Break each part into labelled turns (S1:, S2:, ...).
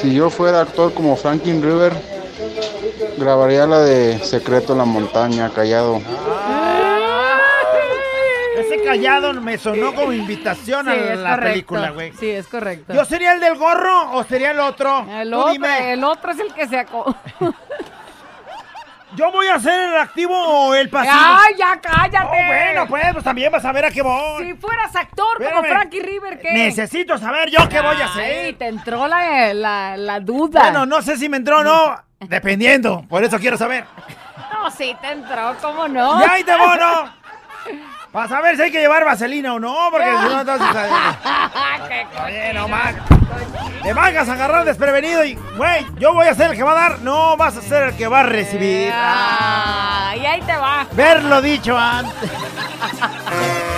S1: Si yo fuera actor como Franklin River, grabaría la de Secreto en la Montaña, callado.
S2: Ese callado me sonó como invitación
S3: Sí,
S2: a la
S3: correcto.
S2: película, güey.
S3: Sí, es correcto.
S2: ¿Yo sería el del gorro o sería el otro?
S3: el,
S2: Tú
S3: otro,
S2: dime.
S3: el otro es el que se acó.
S2: ¿Yo voy a ser el activo o el pasivo?
S3: ¡Ay, ya cállate!
S2: Oh, bueno, pues, pues también vas a ver a qué voy.
S3: Si fueras actor como. Frankie River, ¿qué?
S2: Necesito saber yo qué voy a hacer.
S3: te entró la, la, la duda.
S2: Bueno, no sé si me entró o no, dependiendo. Por eso quiero saber.
S3: No, sí te entró, ¿cómo no?
S2: ¡Y ahí te bono! Para saber si hay que llevar vaselina o no, porque si no, entonces...
S3: ¡Qué
S2: Oye, no más. Te vas a agarrar desprevenido y, güey, yo voy a ser el que va a dar, no vas a ser el que va a recibir.
S3: Ah, y ahí te va.
S2: Verlo dicho antes.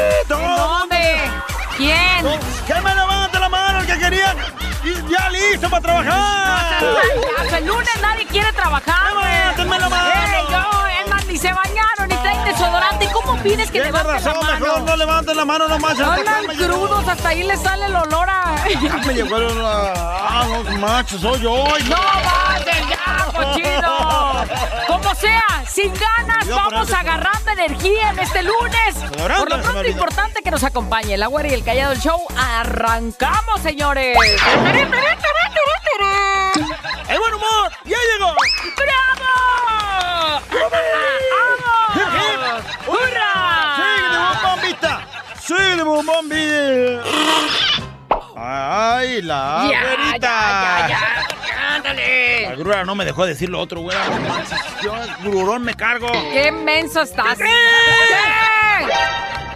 S2: ¡Yo vi todo el mundo!
S3: ¿Dónde? ¿Quién?
S2: ¡Que me levante la mano el que quería! ¡Y ya listo para trabajar!
S3: Hasta el lunes nadie quiere trabajar. güey.
S2: ¡Levántenme la mano!
S3: Eh, yo, es más, ni se bañaron, ni traen desodorante. ¿Cómo pides que levanten la
S2: razón,
S3: mano?
S2: mejor no levanten la mano nomás.
S3: Andan crudos, hasta ahí les sale el olor a...
S2: Ya me el... Ah, los machos, soy yo.
S3: ¡No vayan cochino! Como sea, sin ganas, vamos agarrando energía en este lunes. Por lo pronto, importante que nos acompañe el Agüero y el Callado del Show. ¡Arrancamos, señores!
S2: ¡El buen humor! ¡Ya llegó!
S3: ¡Bravo! ¡Vamos!
S2: ¡Síguele,
S3: ¡Hurra!
S2: bombita! ¡Síguele, bombita! ¡Ay, la
S3: Ya, ya, ya, ya. ¡Ándale!
S2: La grura no me dejó decir lo otro, manches, Yo, grurón, me cargo.
S3: ¡Qué menso estás!
S2: ¿Qué?
S3: ¿Qué?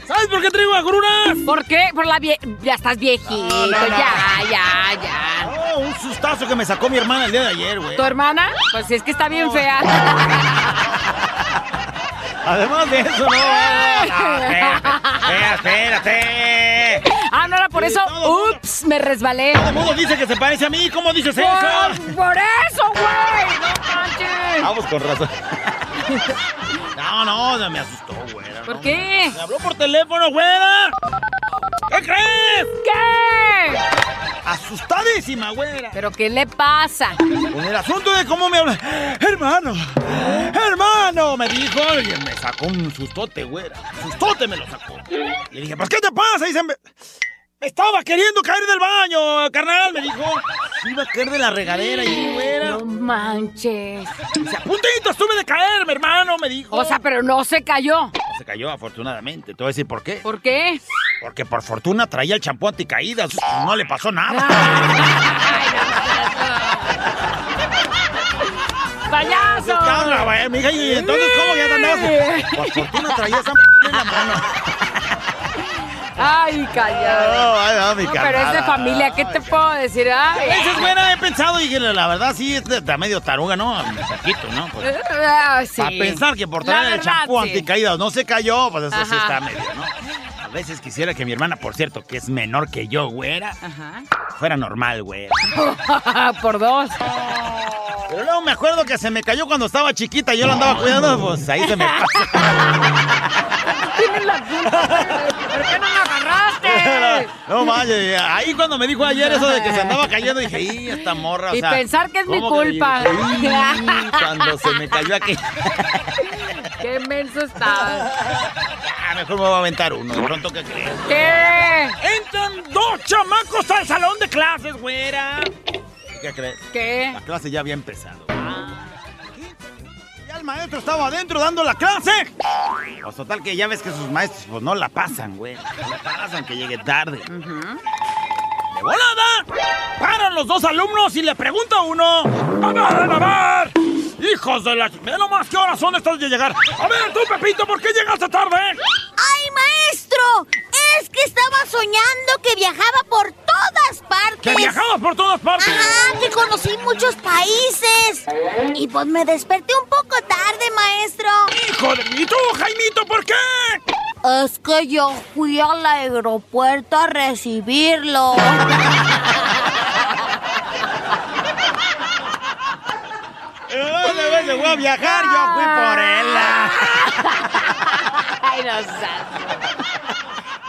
S2: ¿Sabes por qué traigo agruras?
S3: ¿Por qué? Por la vie... Ya estás viejito,
S2: No, no, no.
S3: ya, ya, ya.
S2: Oh, un sustazo que me sacó mi hermana el día de ayer, güey.
S3: ¿Tu hermana? Pues es que está bien fea.
S2: Además de eso, no. no espérate, espérate.
S3: Por eso. Ups, me resbalé.
S2: Todo el mundo dice que se parece a mí. ¿Cómo dices eso?
S3: Por, por eso, güey. No manches.
S2: Vamos con razón. No, no, no me asustó, güera.
S3: ¿Por
S2: no,
S3: qué?
S2: Me habló por teléfono, güera. ¿Qué crees?
S3: ¿Qué?
S2: Asustadísima, güera.
S3: ¿Pero qué le pasa?
S2: Con el asunto de cómo me habla. Hermano, hermano, me dijo. Y me sacó un sustote, güera. Sustote me lo sacó. Le dije, ¿por qué te pasa? Y me estaba queriendo caer del baño, carnal, me dijo. Se iba a caer de la regadera y güera.
S3: No manches.
S2: Dice, a puntito estuve de caer, mi hermano, me dijo.
S3: O sea, pero no se cayó.
S2: Se cayó afortunadamente. Te voy a decir por qué.
S3: ¿Por qué?
S2: Porque por fortuna traía el champú anticaídas. No le pasó nada.
S3: Ay, no, ¡Payaso!
S2: Cabra, güey, mija, y entonces, ¿cómo ya te andabas? Por fortuna traía esa m en la mano.
S3: Ay, callado.
S2: No, ay, no, mi
S3: No, pero es de familia, ¿qué te puedo decir? Ay,
S2: veces, buena, he pensado y la la verdad sí, es está medio taruga, ¿no? Un poquito, ¿no? Pues,
S3: Ah, sí.
S2: A pensar que por traer el champú
S3: sí.
S2: anticaídas no se cayó, pues eso sí está medio, ¿no? A veces quisiera que mi hermana, por cierto, que es menor que yo, güera,
S3: Ajá.
S2: fuera normal, güey.
S3: Por dos.
S2: Pero luego me acuerdo que se me cayó cuando estaba chiquita y yo la andaba cuidando, pues ahí se me pasa.
S3: Tienes la culpa. ¿Por qué no me agarraste?
S2: No manches, ahí cuando me dijo ayer eso de que se andaba cayendo, dije, ¡y esta morra! O
S3: Y
S2: sea,
S3: pensar que es mi
S2: ¿cómo que
S3: culpa.
S2: "Ih", Cuando se me cayó aquí.
S3: Qué menso estás.
S2: Ah, mejor me voy a aventar uno, de pronto, ¿qué crees?
S3: ¿Qué?
S2: Entran dos chamacos al salón de clases, güera. ¿Qué crees?
S3: ¿Qué?
S2: La clase ya había empezado. Ya el maestro estaba adentro dando la clase. Pues total que ya ves que sus maestros pues no la pasan, güey. No la pasan, que llegue tarde. ¡De volada! Paran los dos alumnos y le pregunta a uno. ¡A ver, a ver! ¡Hijos de la... Ve nomás qué horas son estas de llegar. A ver, tú, Pepito, ¿por qué llegaste tarde?
S4: ¡Ay! Es que soñando que viajaba por todas partes.
S2: ¡Que viajabas por todas partes!
S4: Ajá, que conocí muchos países. Y pues me desperté un poco tarde, maestro.
S2: ¡Hijo de mí! ¿Tú, Jaimito, por qué?
S4: Es que yo fui al aeropuerto a recibirlo.
S2: Se voy a viajar, yo fui por él.
S3: Ay, no sabes.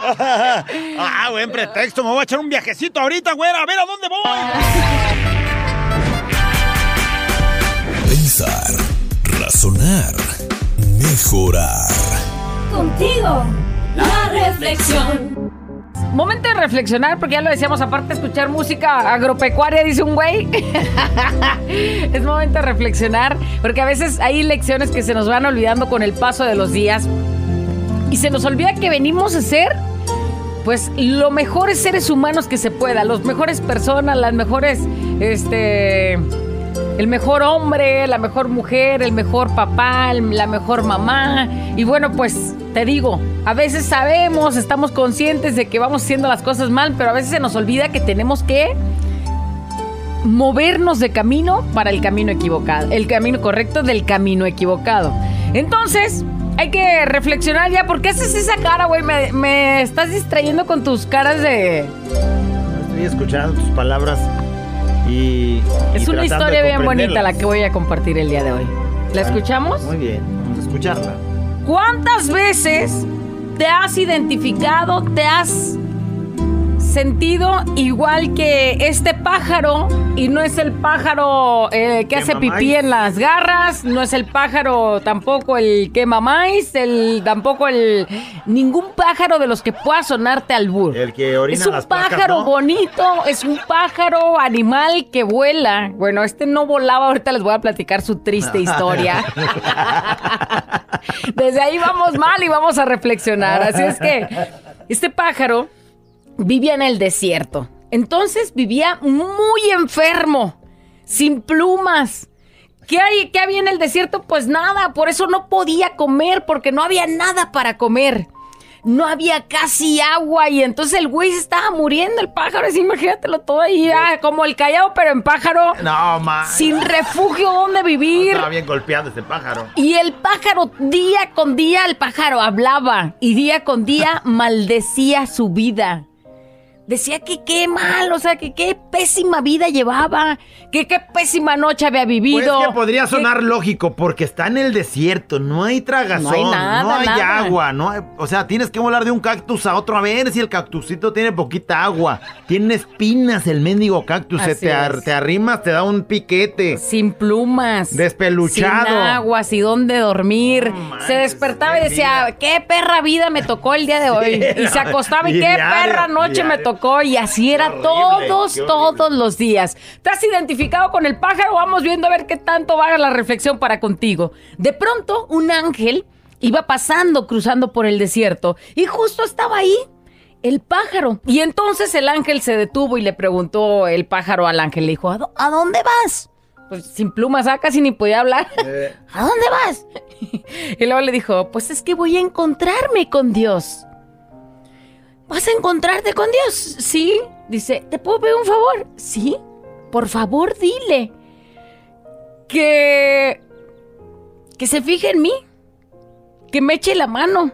S2: ah, buen pretexto. Me voy a echar un viajecito ahorita, güera. A ver a dónde voy.
S5: Pensar, razonar, mejorar.
S6: Contigo, la reflexión.
S3: Momento de reflexionar, porque ya lo decíamos, aparte de escuchar música agropecuaria, dice un güey. es momento de reflexionar, porque a veces hay lecciones que se nos van olvidando con el paso de los días. Y se nos olvida que venimos a ser, pues, los mejores seres humanos que se pueda, los mejores personas, las mejores, este, el mejor hombre, la mejor mujer, el mejor papá, la mejor mamá. Y bueno, pues te digo, a veces sabemos, estamos conscientes de que vamos haciendo las cosas mal, pero a veces se nos olvida que tenemos que movernos de camino para el camino equivocado, el camino correcto del camino equivocado. Entonces, hay que reflexionar ya, ¿por qué haces esa cara, güey? Me, me estás distrayendo con tus caras de...
S2: Estoy escuchando tus palabras y.
S3: Es
S2: y
S3: una historia bien bonita la que voy a compartir el día de hoy. ¿La escuchamos?
S2: Muy bien, vamos a escucharla.
S3: ¿Cuántas veces te has identificado, te has sentido igual que este pájaro? Y no es el pájaro eh, que hace pipí en las garras, no es el pájaro tampoco el quema maíz, el, tampoco el... Ningún pájaro de los que pueda sonarte al burro.
S2: El que orina
S3: Es un
S2: las placas,
S3: pájaro
S2: ¿no?
S3: bonito, es un pájaro animal que vuela. Bueno, este no volaba, ahorita les voy a platicar su triste historia. Desde ahí vamos mal y vamos a reflexionar. Así es que este pájaro vivía en el desierto. Entonces vivía muy enfermo, sin plumas. ¿Qué, hay, ¿Qué había en el desierto? Pues nada, por eso no podía comer, porque no había nada para comer. No había casi agua y entonces el güey se estaba muriendo, el pájaro, así imagínatelo todo ahí, ah, como el callao, pero en pájaro,
S2: No, ma.
S3: sin refugio donde vivir.
S2: Estaba bien golpeado ese pájaro.
S3: Y el pájaro, día con día, el pájaro hablaba y día con día maldecía su vida. Decía que qué mal, o sea, que qué pésima vida llevaba, que qué pésima noche había
S2: Pues
S3: vivido.
S2: que podría
S3: que-
S2: sonar lógico porque está en el desierto, no hay tragazón,
S3: No hay nada,
S2: no hay
S3: nada.
S2: agua, no hay- o sea, tienes que volar de un cactus a otro a ver si el cactusito tiene poquita agua. Tiene espinas el mendigo cactus, se te, ar- te arrimas, te da un piquete.
S3: Sin plumas.
S2: Despeluchado.
S3: Sin agua, sin dónde dormir. Se despertaba y decía, qué perra vida me tocó el día de hoy.
S2: Sí,
S3: y se acostaba y,
S2: y
S3: qué
S2: diario,
S3: perra noche me
S2: diario.
S3: Tocó. Y así era
S2: horrible,
S3: todos, todos los días. ¿Te has identificado con el pájaro? Vamos viendo a ver qué tanto va la reflexión para contigo. De pronto, un ángel iba pasando, cruzando por el desierto. Y justo estaba ahí. El pájaro. Y entonces el ángel se detuvo y le preguntó el pájaro al ángel. Le dijo, ¿a, dó- a dónde vas? Pues sin plumas, ah, casi ni podía hablar. ¿A dónde vas? y luego le dijo, pues es que voy a encontrarme con Dios. ¿Vas a encontrarte con Dios? Sí. Dice, ¿te puedo pedir un favor? Sí. Por favor, dile. Que... Que se fije en mí. Que me eche la mano.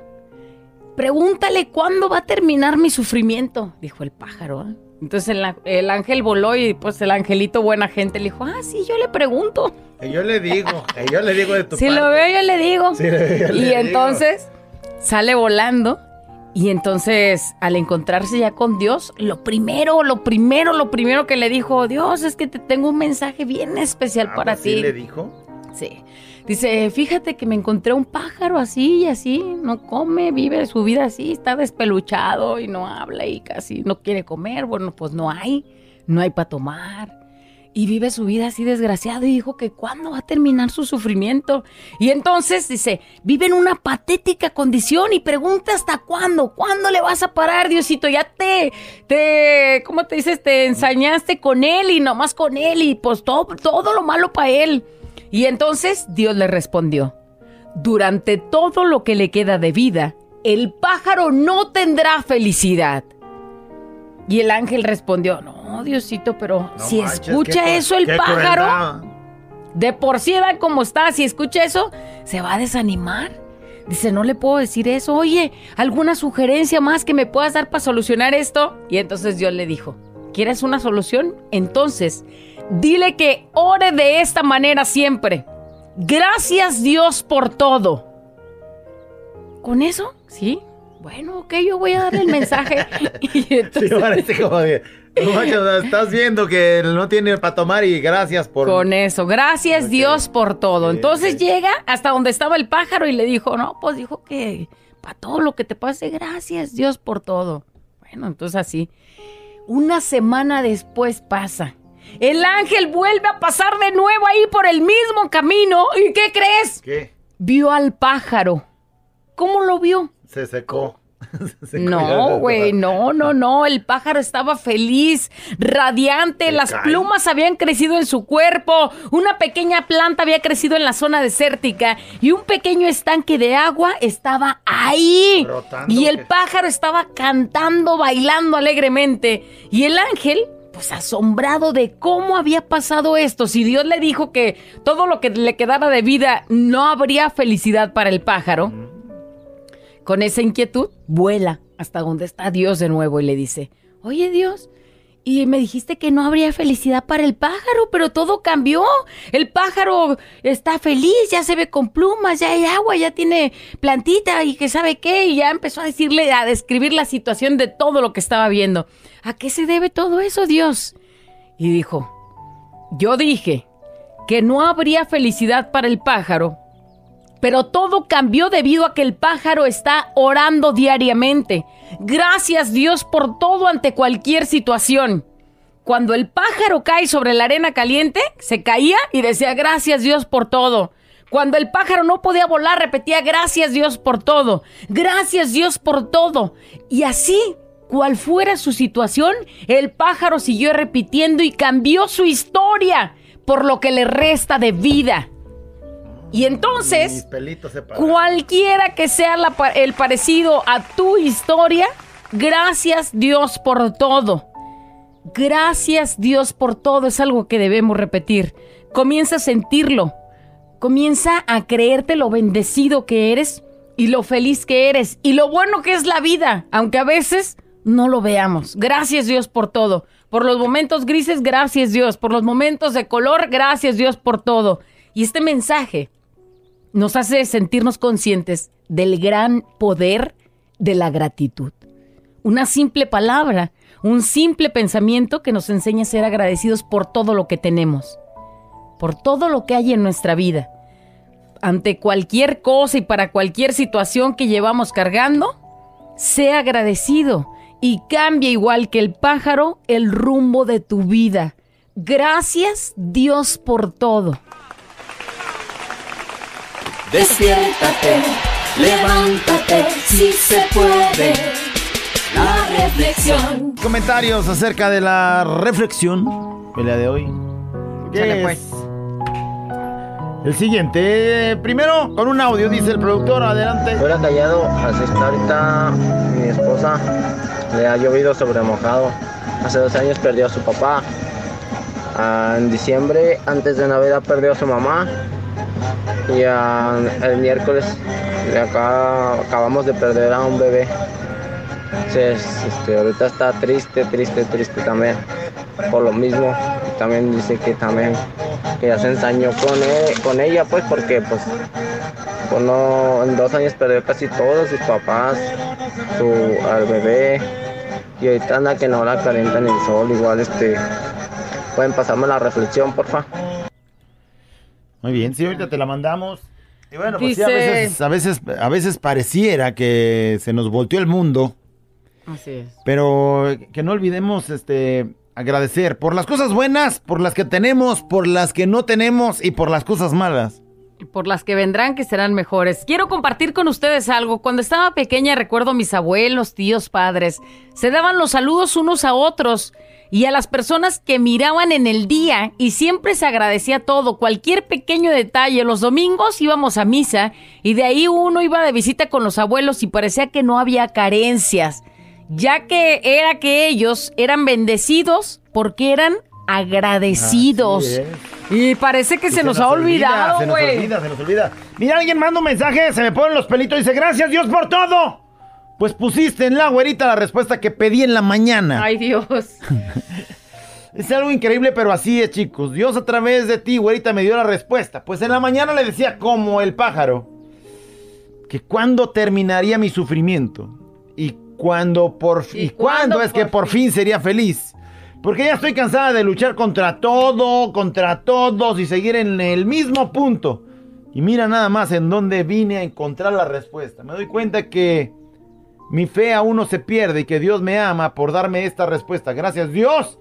S3: Pregúntale cuándo va a terminar mi sufrimiento, dijo el pájaro. ¿eh? Entonces el, el ángel voló y pues el angelito buena gente le dijo, ah, sí, yo le pregunto.
S2: Que yo le digo, que yo le digo de tu
S3: Si
S2: parte.
S3: lo veo, yo le digo.
S2: Sí, yo le
S3: y
S2: digo.
S3: entonces sale volando. Y entonces, al encontrarse ya con Dios, lo primero, lo primero, lo primero que le dijo, Dios, es que te tengo un mensaje bien especial
S2: Ah,
S3: para
S2: pues
S3: ti.
S2: ¿Sí le dijo?
S3: Sí. Dice, fíjate que me encontré un pájaro así y así, no come, vive su vida así, está despeluchado y no habla y casi no quiere comer. Bueno, pues no hay, no hay para tomar. Y vive su vida así desgraciado y dijo que cuándo va a terminar su sufrimiento. Y entonces dice, vive en una patética condición y pregunta hasta cuándo, cuándo le vas a parar, Diosito, ya te, te, ¿cómo te dices? Te ensañaste con él y nomás con él y pues todo, todo lo malo para él. Y entonces Dios le respondió, durante todo lo que le queda de vida, el pájaro no tendrá felicidad. Y el ángel respondió, no, Diosito, pero
S2: No
S3: si
S2: manches,
S3: escucha
S2: qué
S3: eso el pájaro,
S2: crueldad.
S3: de por sí edad como está, si escucha eso, se va a desanimar. Dice, no le puedo decir eso. Oye, ¿alguna sugerencia más que me puedas dar para solucionar esto? Y entonces Dios le dijo, ¿quieres una solución? Entonces, dile que ore de esta manera siempre. Gracias Dios por todo. ¿Con eso? Sí. Bueno, ok, yo voy a darle el mensaje. y
S2: Sí, parece como sea, estás viendo que no tiene para tomar y gracias por.
S3: Con eso, gracias. Dios por todo.
S2: Sí,
S3: Entonces llega hasta donde estaba el pájaro y le dijo, no, pues dijo que para todo lo que te pase, gracias Dios por todo. Bueno, entonces así. Una semana después pasa. El ángel vuelve a pasar de nuevo ahí por el mismo camino. ¿Y qué crees?
S2: ¿Qué?
S3: Vio al pájaro. ¿Cómo lo vio?
S2: Se secó. Se secó.
S3: No, güey, no, no, no. El pájaro estaba feliz, radiante.
S2: Se
S3: Las
S2: cae.
S3: plumas habían crecido en su cuerpo. Una pequeña planta había crecido en la zona desértica. Y un pequeño estanque de agua estaba ahí.
S2: Brotando,
S3: Y el
S2: que-
S3: pájaro estaba cantando, bailando alegremente. Y el ángel. Pues asombrado de cómo había pasado esto. Si Dios le dijo que todo lo que le quedara de vida no habría felicidad para el pájaro, con esa inquietud, vuela hasta donde está Dios de nuevo y le dice, oye Dios, y me dijiste que no habría felicidad para el pájaro, pero todo cambió. El pájaro está feliz, ya se ve con plumas, ya hay agua, ya tiene plantita y que sabe qué, y ya empezó a decirle, a describir la situación de todo lo que estaba viendo. ¿A qué se debe todo eso, Dios? Y dijo, yo dije que no habría felicidad para el pájaro, pero todo cambió debido a que el pájaro está orando diariamente. Gracias Dios por todo ante cualquier situación. Cuando el pájaro cae sobre la arena caliente, se caía y decía gracias Dios por todo. Cuando el pájaro no podía volar, repetía gracias Dios por todo. Gracias Dios por todo. Y así, cual fuera su situación, el pájaro siguió repitiendo y cambió su historia por lo que le resta de vida. Y entonces, cualquiera que sea la el parecido a tu historia, gracias Dios por todo. Gracias Dios por todo es algo que debemos repetir. Comienza a sentirlo. Comienza a creerte lo bendecido que eres y lo feliz que eres y lo bueno que es la vida, aunque a veces no lo veamos. Gracias Dios por todo. Por los momentos grises, gracias Dios. Por los momentos de color, gracias Dios por todo. Y este mensaje nos hace sentirnos conscientes del gran poder de la gratitud. Una simple palabra, un simple pensamiento que nos enseña a ser agradecidos por todo lo que tenemos, por todo lo que hay en nuestra vida. Ante cualquier cosa y para cualquier situación que llevamos cargando, sea agradecido y cambia igual que el pájaro el rumbo de tu vida. Gracias Dios por todo.
S6: Despiértate, levántate, si se puede. La reflexión.
S2: Comentarios acerca de la reflexión el día de hoy. ¿Qué
S3: pues.
S2: El siguiente. Primero, con un audio, dice el productor. Adelante.
S7: Fuera callado, así está ahorita mi esposa. Le ha llovido sobre mojado. Hace dos años perdió a su papá. Ah, en diciembre, antes de Navidad, perdió a su mamá. Y el miércoles le acá- acabamos de perder a un bebé. Entonces, este, ahorita está triste, triste, triste también. Por lo mismo, también dice que también que ya se ensañó con, e- con ella, pues, porque pues pues en dos años perdió casi todos sus papás, su, al bebé, y ahorita anda que no la calienta en el sol, igual este, pueden pasarme la reflexión, porfa.
S2: Muy bien, sí, ahorita te la mandamos. Y bueno, pues sí, a
S3: Dice-
S2: veces, a veces, a veces pareciera que se nos volteó el mundo,
S3: Así es.
S2: pero que no olvidemos este agradecer por las cosas buenas, por las que tenemos, por las que no tenemos y por las cosas malas.
S3: por las que vendrán que serán mejores. Quiero compartir con ustedes algo. Cuando estaba pequeña recuerdo mis abuelos, tíos, padres. Se daban los saludos unos a otros y a las personas que miraban en el día y siempre se agradecía todo, cualquier pequeño detalle. Los domingos íbamos a misa y de ahí uno iba de visita con los abuelos y parecía que no había carencias. ya que era que ellos eran bendecidos porque eran agradecidos. Y parece que se, nos, ha
S2: olvida,
S3: olvidado,
S2: Se nos
S3: güey.
S2: olvida, se nos olvida. Mira, alguien manda un mensaje, se me ponen los pelitos y dice, gracias Dios por todo. Pues pusiste en la güerita la respuesta que pedí en la mañana.
S3: Ay, Dios.
S2: Es algo increíble, pero así es, chicos. Dios a través de ti, güerita, me dio la respuesta. Pues en la mañana le decía como el pájaro que cuándo terminaría mi sufrimiento y cuándo por
S3: ¿Y
S2: y cuándo
S3: cuándo
S2: es que
S3: por
S2: por fin sería feliz. Porque ya estoy cansada de luchar contra todo, contra todos y seguir en el mismo punto. Y mira nada más en dónde vine a encontrar la respuesta. Me doy cuenta que mi fe aún no se pierde y que Dios me ama por darme esta respuesta. Gracias Dios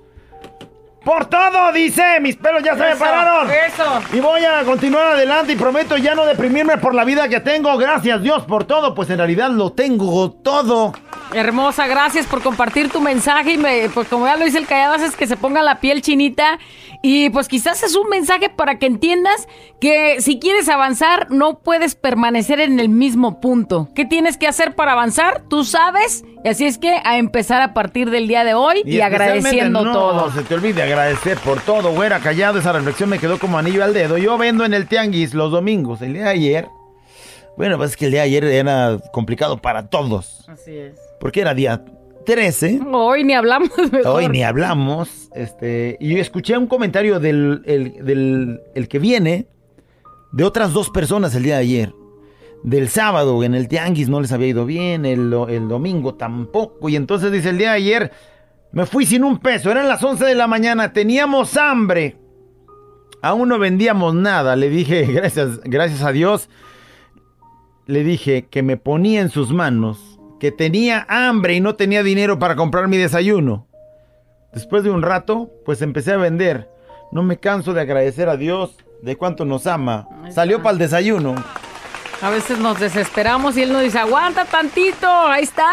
S2: por todo, dice. Mis pelos ya se me pararon.
S3: Eso.
S2: Y voy a continuar adelante y prometo ya no deprimirme por la vida que tengo. Gracias Dios por todo, pues en realidad lo tengo todo.
S3: Hermosa, gracias por compartir tu mensaje y me, pues como ya lo dice el callado, haces que se ponga la piel chinita y pues quizás es un mensaje para que entiendas que si quieres avanzar no puedes permanecer en el mismo punto. ¿Qué tienes que hacer para avanzar? Tú sabes, y así es que a empezar a partir del día de hoy y, agradeciendo
S2: no
S3: todo.
S2: se te olvide agradecer por todo, güera, callado. Esa reflexión me quedó como anillo al dedo. Yo vendo en el tianguis los domingos. El día de ayer, bueno, pues es que el día de ayer era complicado para todos.
S3: Así es.
S2: Porque era día 13.
S3: Hoy ni hablamos mejor.
S2: Hoy ni hablamos. Este, y escuché un comentario del, el, del el que viene de otras dos personas el día de ayer. Del sábado en el tianguis no les había ido bien, el, el domingo tampoco. Y entonces dice el día de ayer, me fui sin un peso, eran las 11 de la mañana, teníamos hambre. Aún no vendíamos nada. Le dije, gracias, gracias a Dios, le dije que me ponía en sus manos, que tenía hambre y no tenía dinero para comprar mi desayuno. Después de un rato, pues empecé a vender. No me canso de agradecer a Dios de cuánto nos ama. Salió para el desayuno.
S3: A veces nos desesperamos y él nos dice, aguanta tantito, ahí está.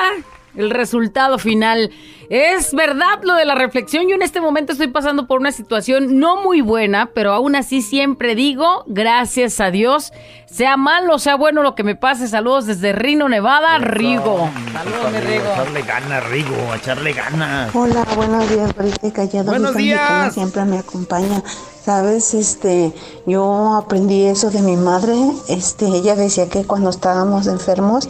S3: El resultado final. Es verdad lo de la reflexión. Yo en este momento estoy pasando por una situación no muy buena, pero aún así siempre digo, gracias a Dios. Sea malo, sea bueno lo que me pase. Saludos desde Rino, Nevada, Rigo. Saludos, mi Rigo.
S2: echarle ganas, Rigo, a echarle ganas.
S8: Hola, buenos días, Brita Callado.
S2: Buenos días.
S8: siempre me acompaña. Sabes, este, yo aprendí eso de mi madre. Este, ella decía que cuando estábamos enfermos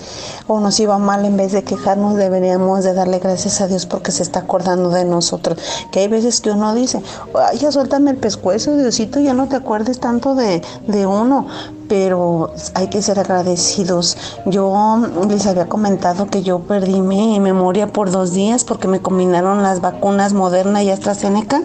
S8: o nos iba mal, en vez de quejarnos, deberíamos de darle gracias a Dios porque se está acordando de nosotros. Que hay veces que uno dice, "Ay, ya suéltame el pescuezo, Diosito, ya no te acuerdes tanto de, de uno pero hay que ser agradecidos. Yo les había comentado que yo perdí mi memoria por dos días porque me combinaron las vacunas Moderna y AstraZeneca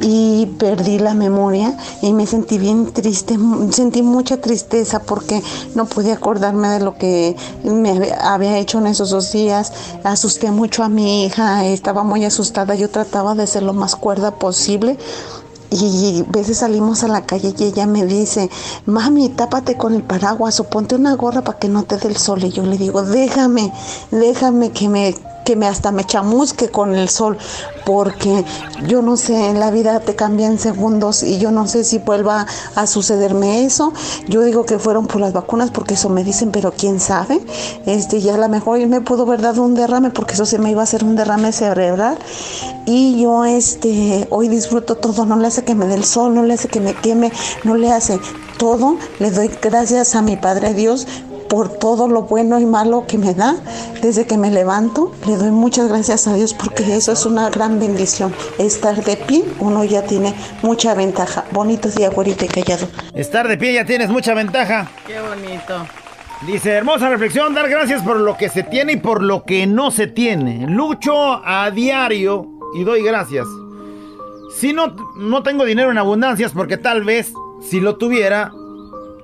S8: y perdí la memoria y me sentí bien triste, sentí mucha tristeza porque no pude acordarme de lo que me había hecho en esos dos días. Asusté mucho a mi hija, estaba muy asustada, yo trataba de ser lo más cuerda posible. Y a veces salimos a la calle y ella me dice, mami, tápate con el paraguas o ponte una gorra para que no te dé el sol. Y yo le digo, déjame, déjame que me, que me hasta me chamusque con el sol, porque yo no sé, la vida te cambia en segundos y yo no sé si vuelva a sucederme eso. Yo digo que fueron por las vacunas porque eso me dicen, pero quién sabe. Este, ya a lo mejor me pudo haber dado un derrame porque eso se me iba a hacer un derrame cerebral. Y yo este hoy disfruto todo, no le hace que me dé el sol, no le hace que me queme, no le hace todo. Le doy gracias a mi Padre Dios por todo lo bueno y malo que me da desde que me levanto. Le doy muchas gracias a Dios porque eso es una gran bendición. Estar de pie, uno ya tiene mucha ventaja. Bonito día, güerito y callado.
S2: Estar de pie ya tienes mucha ventaja.
S3: Qué bonito.
S2: Dice, hermosa reflexión, dar gracias por lo que se tiene y por lo que no se tiene. Lucho a diario y doy gracias. Si no, no tengo dinero en abundancias, porque tal vez si lo tuviera,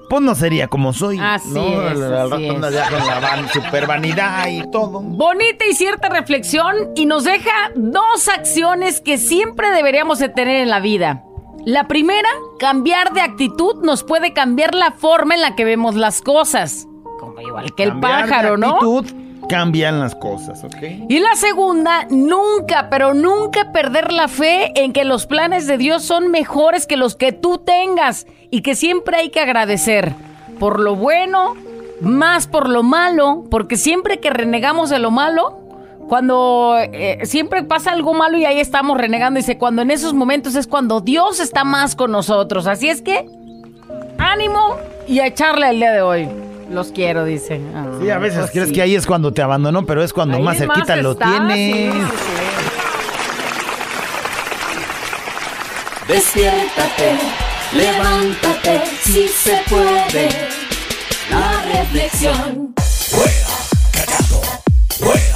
S2: pues no sería como soy.
S3: Así
S2: ¿no?
S3: es,
S2: Al- rato con la van- super vanidad y todo.
S3: Bonita y cierta reflexión y nos deja dos acciones que siempre deberíamos de tener en la vida. La primera, cambiar de actitud nos puede cambiar la forma en la que vemos las cosas. Como igual que el
S2: de
S3: pájaro, ¿no?
S2: Cambian las cosas, ¿ok?
S3: Y la segunda, nunca, pero nunca perder la fe en que los planes de Dios son mejores que los que tú tengas y que siempre hay que agradecer por lo bueno, más por lo malo, porque siempre que renegamos de lo malo, cuando eh, siempre pasa algo malo y ahí estamos renegando. Dice, cuando en esos momentos es cuando Dios está más con nosotros. Así es que, ánimo y a echarle el día de hoy. Los quiero, dice.
S2: Sí, a veces
S3: pues
S2: crees
S3: sí.
S2: que ahí es cuando te abandonó, pero es cuando
S3: Ahí
S2: más cerquita lo tienes.
S3: sí, sí, sí.
S6: Despiértate, levántate, si se puede. La reflexión.
S9: Hey, it's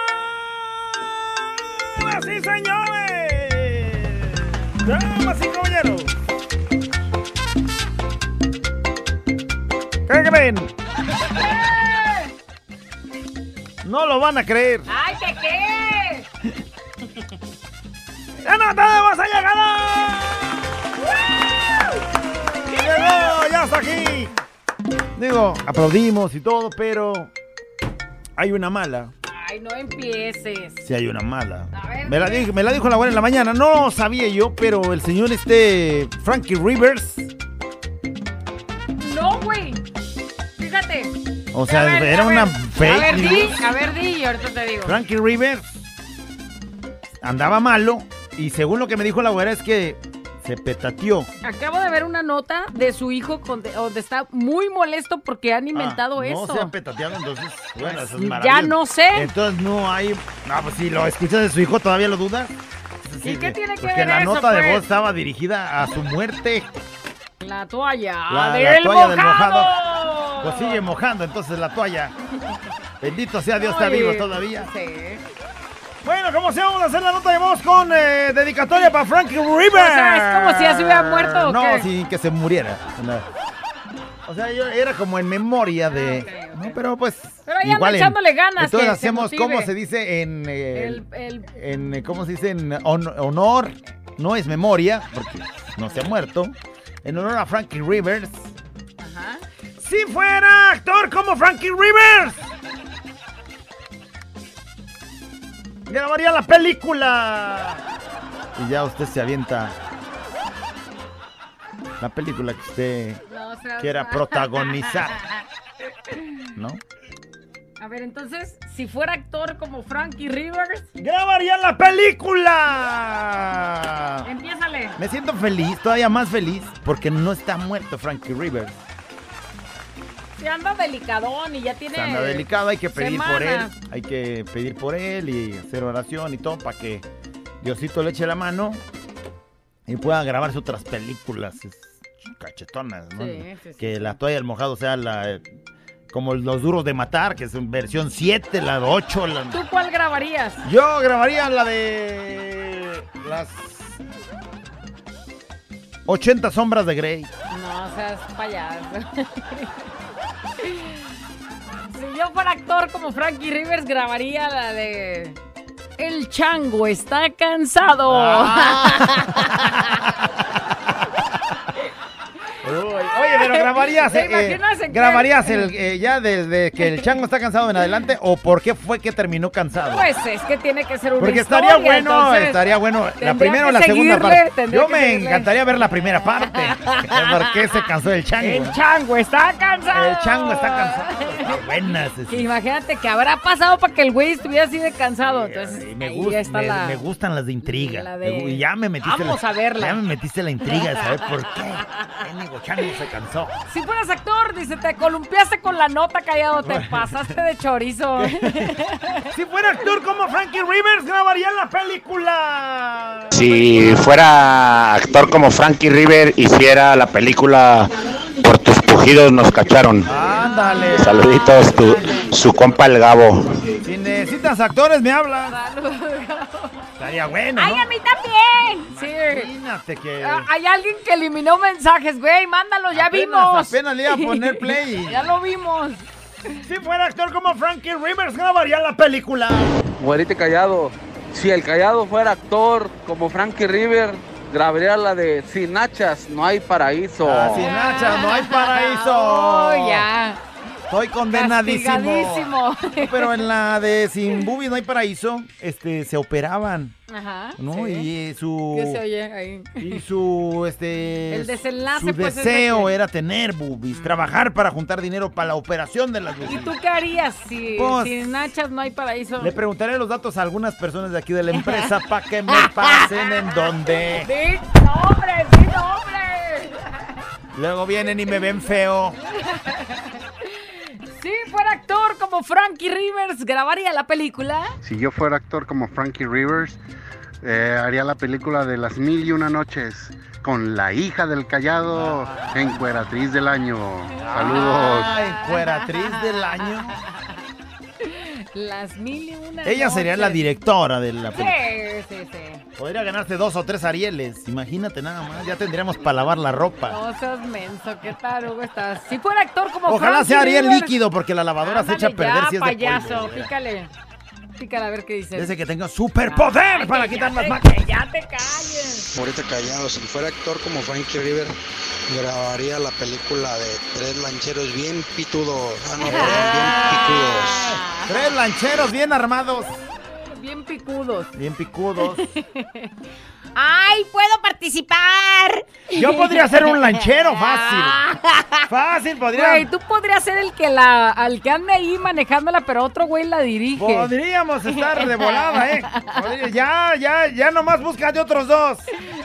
S2: ¡Señoras y señores! ¡Damas y caballeros! ¿Qué creen? No lo van a creer.
S3: ¡Ay, ¿qué qué!
S2: ¡Ya no tenemos a llegada! ¡Llegó! ¡Ya está aquí! Digo, aplaudimos y todo, pero hay una mala.
S3: Ay, no empieces.
S2: Sí, hay una mala.
S3: A ver,
S2: Me la, dije- me la dijo la buena en la mañana. No sabía yo, pero el señor este Frankie Rivers,
S3: No, güey. Fíjate.
S2: o sea,
S3: ver,
S2: era una fake
S3: A ver, di, a ver, di, y ahorita te digo.
S2: Frankie Rivers andaba malo y según lo que me dijo la güera es que se petateó.
S3: Acabo de ver una nota de su hijo con- donde está muy molesto porque han inventado
S2: Ah,
S3: eso.
S2: No se ha petateado, entonces, bueno, eso es
S3: Ya no sé.
S2: Entonces no hay... No, pues si lo escuchas de su hijo, ¿todavía lo dudas?
S3: ¿Y qué tiene que
S2: Porque
S3: ver
S2: la
S3: eso,
S2: nota de
S3: pues?
S2: voz estaba dirigida a su muerte.
S3: La toalla
S2: La,
S3: del,
S2: la toalla del
S3: mojado.
S2: Pues sigue mojando, entonces la toalla. Bendito sea Dios, está
S3: Ay,
S2: vivo todavía.
S3: Sí.
S2: Bueno, como si vamos a hacer la nota de voz con eh, dedicatoria para Frankie Rivers.
S3: O sea, es como si ya se hubiera muerto, ¿o
S2: No,
S3: qué?
S2: sin que se muriera. O sea, yo era como en memoria de.
S3: Ah.
S2: No, pero pues.
S3: Pero anda
S2: igual en-
S3: echándole ganas,
S2: Entonces
S3: que se
S2: hacemos,
S3: motive.
S2: ¿cómo se dice? En. eh,
S3: El, el-
S2: en eh, ¿Cómo se dice? En hon- honor. No es memoria, porque no se ha muerto. En honor a Frankie Rivers.
S3: ajá.
S2: Si fuera actor como Frankie Rivers, grabaría la película. Y ya usted se avienta la película que usted
S3: No, o sea,
S2: quiera protagonizar, ¿no?
S3: A ver, entonces, si fuera actor como Frankie Rivers,
S2: Grabaría la película.
S3: empiézale.
S2: Me siento feliz, todavía más feliz, porque no está muerto Frankie Rivers.
S3: Si anda delicadón y ya tiene.
S2: Se anda delicado, hay que pedir por él. Hay que pedir por él y hacer oración y todo para que Diosito le eche la mano y pueda grabarse otras películas cachetonas, ¿no?
S3: Sí, sí, sí,
S2: que la toalla del mojado sea la como los duros de matar, que es versión 7, la 8, la...
S3: ¿Tú cuál grabarías?
S2: Yo grabaría la de las 80 sombras de Grey.
S3: No seas payaso. si yo fuera actor como Frankie Rivers, grabaría la de. El chango está cansado.
S2: Oye, pero grabarías,
S3: ¿Te
S2: eh,
S3: qué?
S2: grabarías el, eh, ya desde que el chango está cansado en adelante o por qué fue que terminó cansado.
S3: Pues es que tiene que ser una
S2: Porque
S3: historia,
S2: estaría bueno,
S3: entonces,
S2: estaría bueno la primera o la segunda parte. Yo me
S3: seguirle.
S2: encantaría ver la primera parte. ¿Por qué se cansó el chango?
S3: El chango está cansado.
S2: El chango está cansado. Está buena esa-
S3: Que imagínate que habrá pasado para que el güey estuviera así de cansado. Entonces,
S2: Y me,
S3: ahí
S2: gust-
S3: ya está
S2: me-
S3: la.
S2: me gustan las de intriga.
S3: la de-
S2: ya me metiste
S3: Vamos
S2: la,
S3: a verla.
S2: Ya me metiste la intriga de saber por qué. Chango se cansó.
S3: Si fueras actor, dice, te columpiaste con la nota callado, te pasaste de chorizo.
S2: Si fuera actor como Frankie Rivers, grabaría la película.
S10: Si fuera actor como Frankie River, hiciera la película Por tus pujidos nos cacharon.
S2: Ándale.
S10: Saluditos, tu, su compa el Gabo.
S2: Si necesitas actores, me hablas. Estaría bueno,
S3: ¡Ay,
S2: ¿no?
S3: a mí también! Sí.
S2: Imagínate que...
S3: Ah, Hay alguien que eliminó mensajes, güey. Mándalo, ya
S2: Apenas-
S3: vimos.
S2: apenas le iba a poner play.
S3: ya lo vimos.
S2: Si fuera actor como Frankie Rivers, grabaría la película.
S11: Güerite Callado, si el Callado fuera actor como Frankie River, grabaría la de Sin Nachas, no hay paraíso.
S2: Ah, sin hacha, no hay paraíso.
S3: Oh, ya.
S2: Estoy condenadísimo. Pero en la de Sin Boobies no hay paraíso, este, se operaban,
S3: Ajá.
S2: ¿no?
S3: sí.
S2: Y su...
S3: ¿Qué se oye ahí?
S2: Y su, este...
S3: El desenlace,
S2: Su
S3: pues, es de
S2: deseo era tener boobies, trabajar para juntar dinero para la operación de las
S3: ¿Y
S2: boobies.
S3: tú qué harías si
S2: Pues,
S3: sin nachas no hay paraíso?
S2: Le preguntaré los datos a algunas personas de aquí de la empresa para que me pasen en dónde.
S3: ¡Sí, nombre! ¡Sí, nombre!
S2: Luego vienen y me ven feo.
S3: Si fuera actor como Frankie Rivers, ¿grabaría la película?
S12: Si yo fuera actor como Frankie Rivers, eh, haría la película de las mil y una noches con la hija del callado en Cueratriz del Año. Saludos.
S2: Ay, cueratriz del año.
S3: Las mil y una
S2: Ella sería la directora de la película.
S3: Sí, sí, sí.
S2: Podría ganarse dos o tres Arieles. Imagínate nada más. Ya tendríamos para lavar la ropa.
S3: No seas menso, ¿qué tarugo estás? Si fuera actor como
S2: Ojalá sea Ariel líquido porque la lavadora se echa a perder
S3: ya,
S2: si es de
S3: payaso,
S2: polvo.
S3: pícale. Pícale a ver qué dices.
S2: Ese que tenga superpoder
S3: Ay,
S2: para
S3: que
S2: quitar las máquinas.
S3: que ya te calles.
S13: Ahorita callado, si fuera actor como Frankie River, grabaría la película de tres lancheros bien pitudos. Ah, no, perdón, bien picudos.
S2: Tres lancheros bien armados.
S3: Bien picudos.
S2: Bien picudos.
S4: ¡Ay, puedo participar!
S2: Yo podría ser un lanchero fácil. Fácil, podría.
S3: Güey, tú podrías ser el que la, al que ande ahí manejándola, pero otro güey la dirige.
S2: Podríamos estar de volada, ¿eh? Podría- Ya, ya, ya nomás busca de otros dos.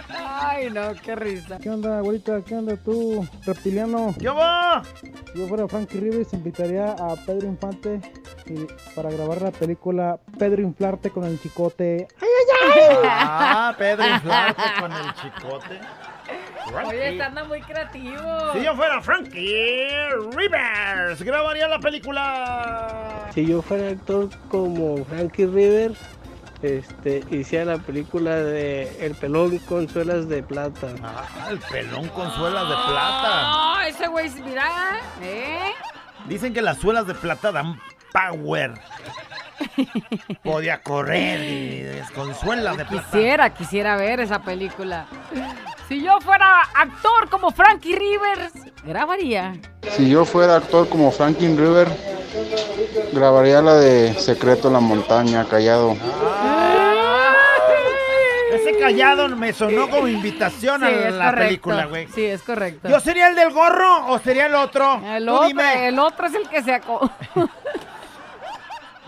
S3: Ay, no, qué risa.
S14: ¿Qué onda, güerita? ¿Qué onda tú, reptiliano?
S2: ¿Qué va?
S14: Si yo fuera Frankie Rivers, invitaría a Pedro Infante y- para grabar la película Pedro Inflarte con el chicote.
S2: Ah, Pedro Inflarte con el chicote.
S3: Oye, está anda muy creativo.
S2: Si yo fuera Frankie Rivers, grabaría la película.
S15: Si yo fuera actor como Frankie River, este, hiciera la película de El pelón con suelas de plata.
S2: Ah, el pelón con suelas de plata.
S3: Ah, ese güey, mira, ¿eh?
S2: Dicen que las suelas de plata dan power. Podía correr y con suelas de plata.
S3: Quisiera, quisiera ver esa película. Si yo fuera actor como Frankie Rivers, grabaría.
S1: Si yo fuera actor como Franklin River, grabaría la de Secreto en la Montaña, callado.
S2: Ese callado me sonó como invitación
S3: Sí,
S2: a la
S3: correcto.
S2: película, güey.
S3: Sí, es correcto.
S2: ¿Yo sería el del gorro o sería el otro?
S3: el,
S2: Tú
S3: otro,
S2: dime.
S3: el otro es el que se aco...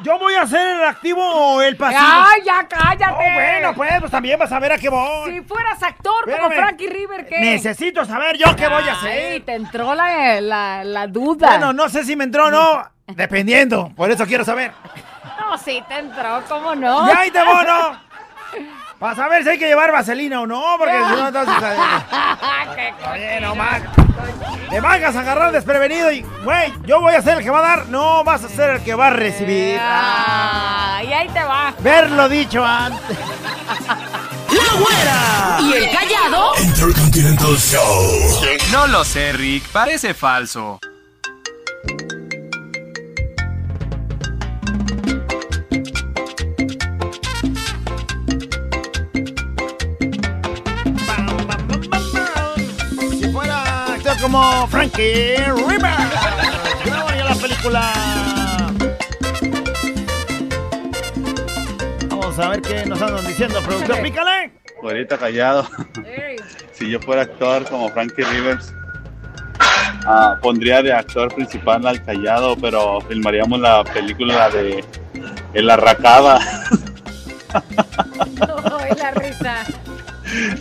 S2: ¿Yo voy a ser el activo o el pasivo?
S3: ¡Ay, ya cállate!
S2: Oh, bueno, pues, pues también vas a ver a qué voy.
S3: Si fueras actor como. Frankie River, ¿qué?
S2: Necesito saber yo qué voy a hacer.
S3: Ay, te entró la, la, la duda.
S2: Bueno, no sé si me entró o no, dependiendo. Por eso quiero saber.
S3: No, sí te entró, ¿cómo no?
S2: ¡Ya ahí te voy, no! Para saber si hay que llevar vaselina o no, porque si no, entonces...
S3: Qué
S2: Oye, no más. Te vayas a agarrar desprevenido y, güey, yo voy a ser el que va a dar, no vas a ser el que va a recibir.
S3: Ah, y ahí te va.
S2: Verlo dicho antes.
S16: ¡La güera!
S6: ¿Y el callado?
S5: Intercontinental Show.
S17: No lo sé, Rick, parece falso.
S2: Como Frankie Rivers, grabaría la película. Vamos a ver qué nos andan diciendo, productor. Pícale.
S18: Ahorita callado. Si yo fuera actor como Frankie Rivers, ah, pondría de actor principal al callado, pero filmaríamos la película de El Arracada.
S3: Ay, la risa.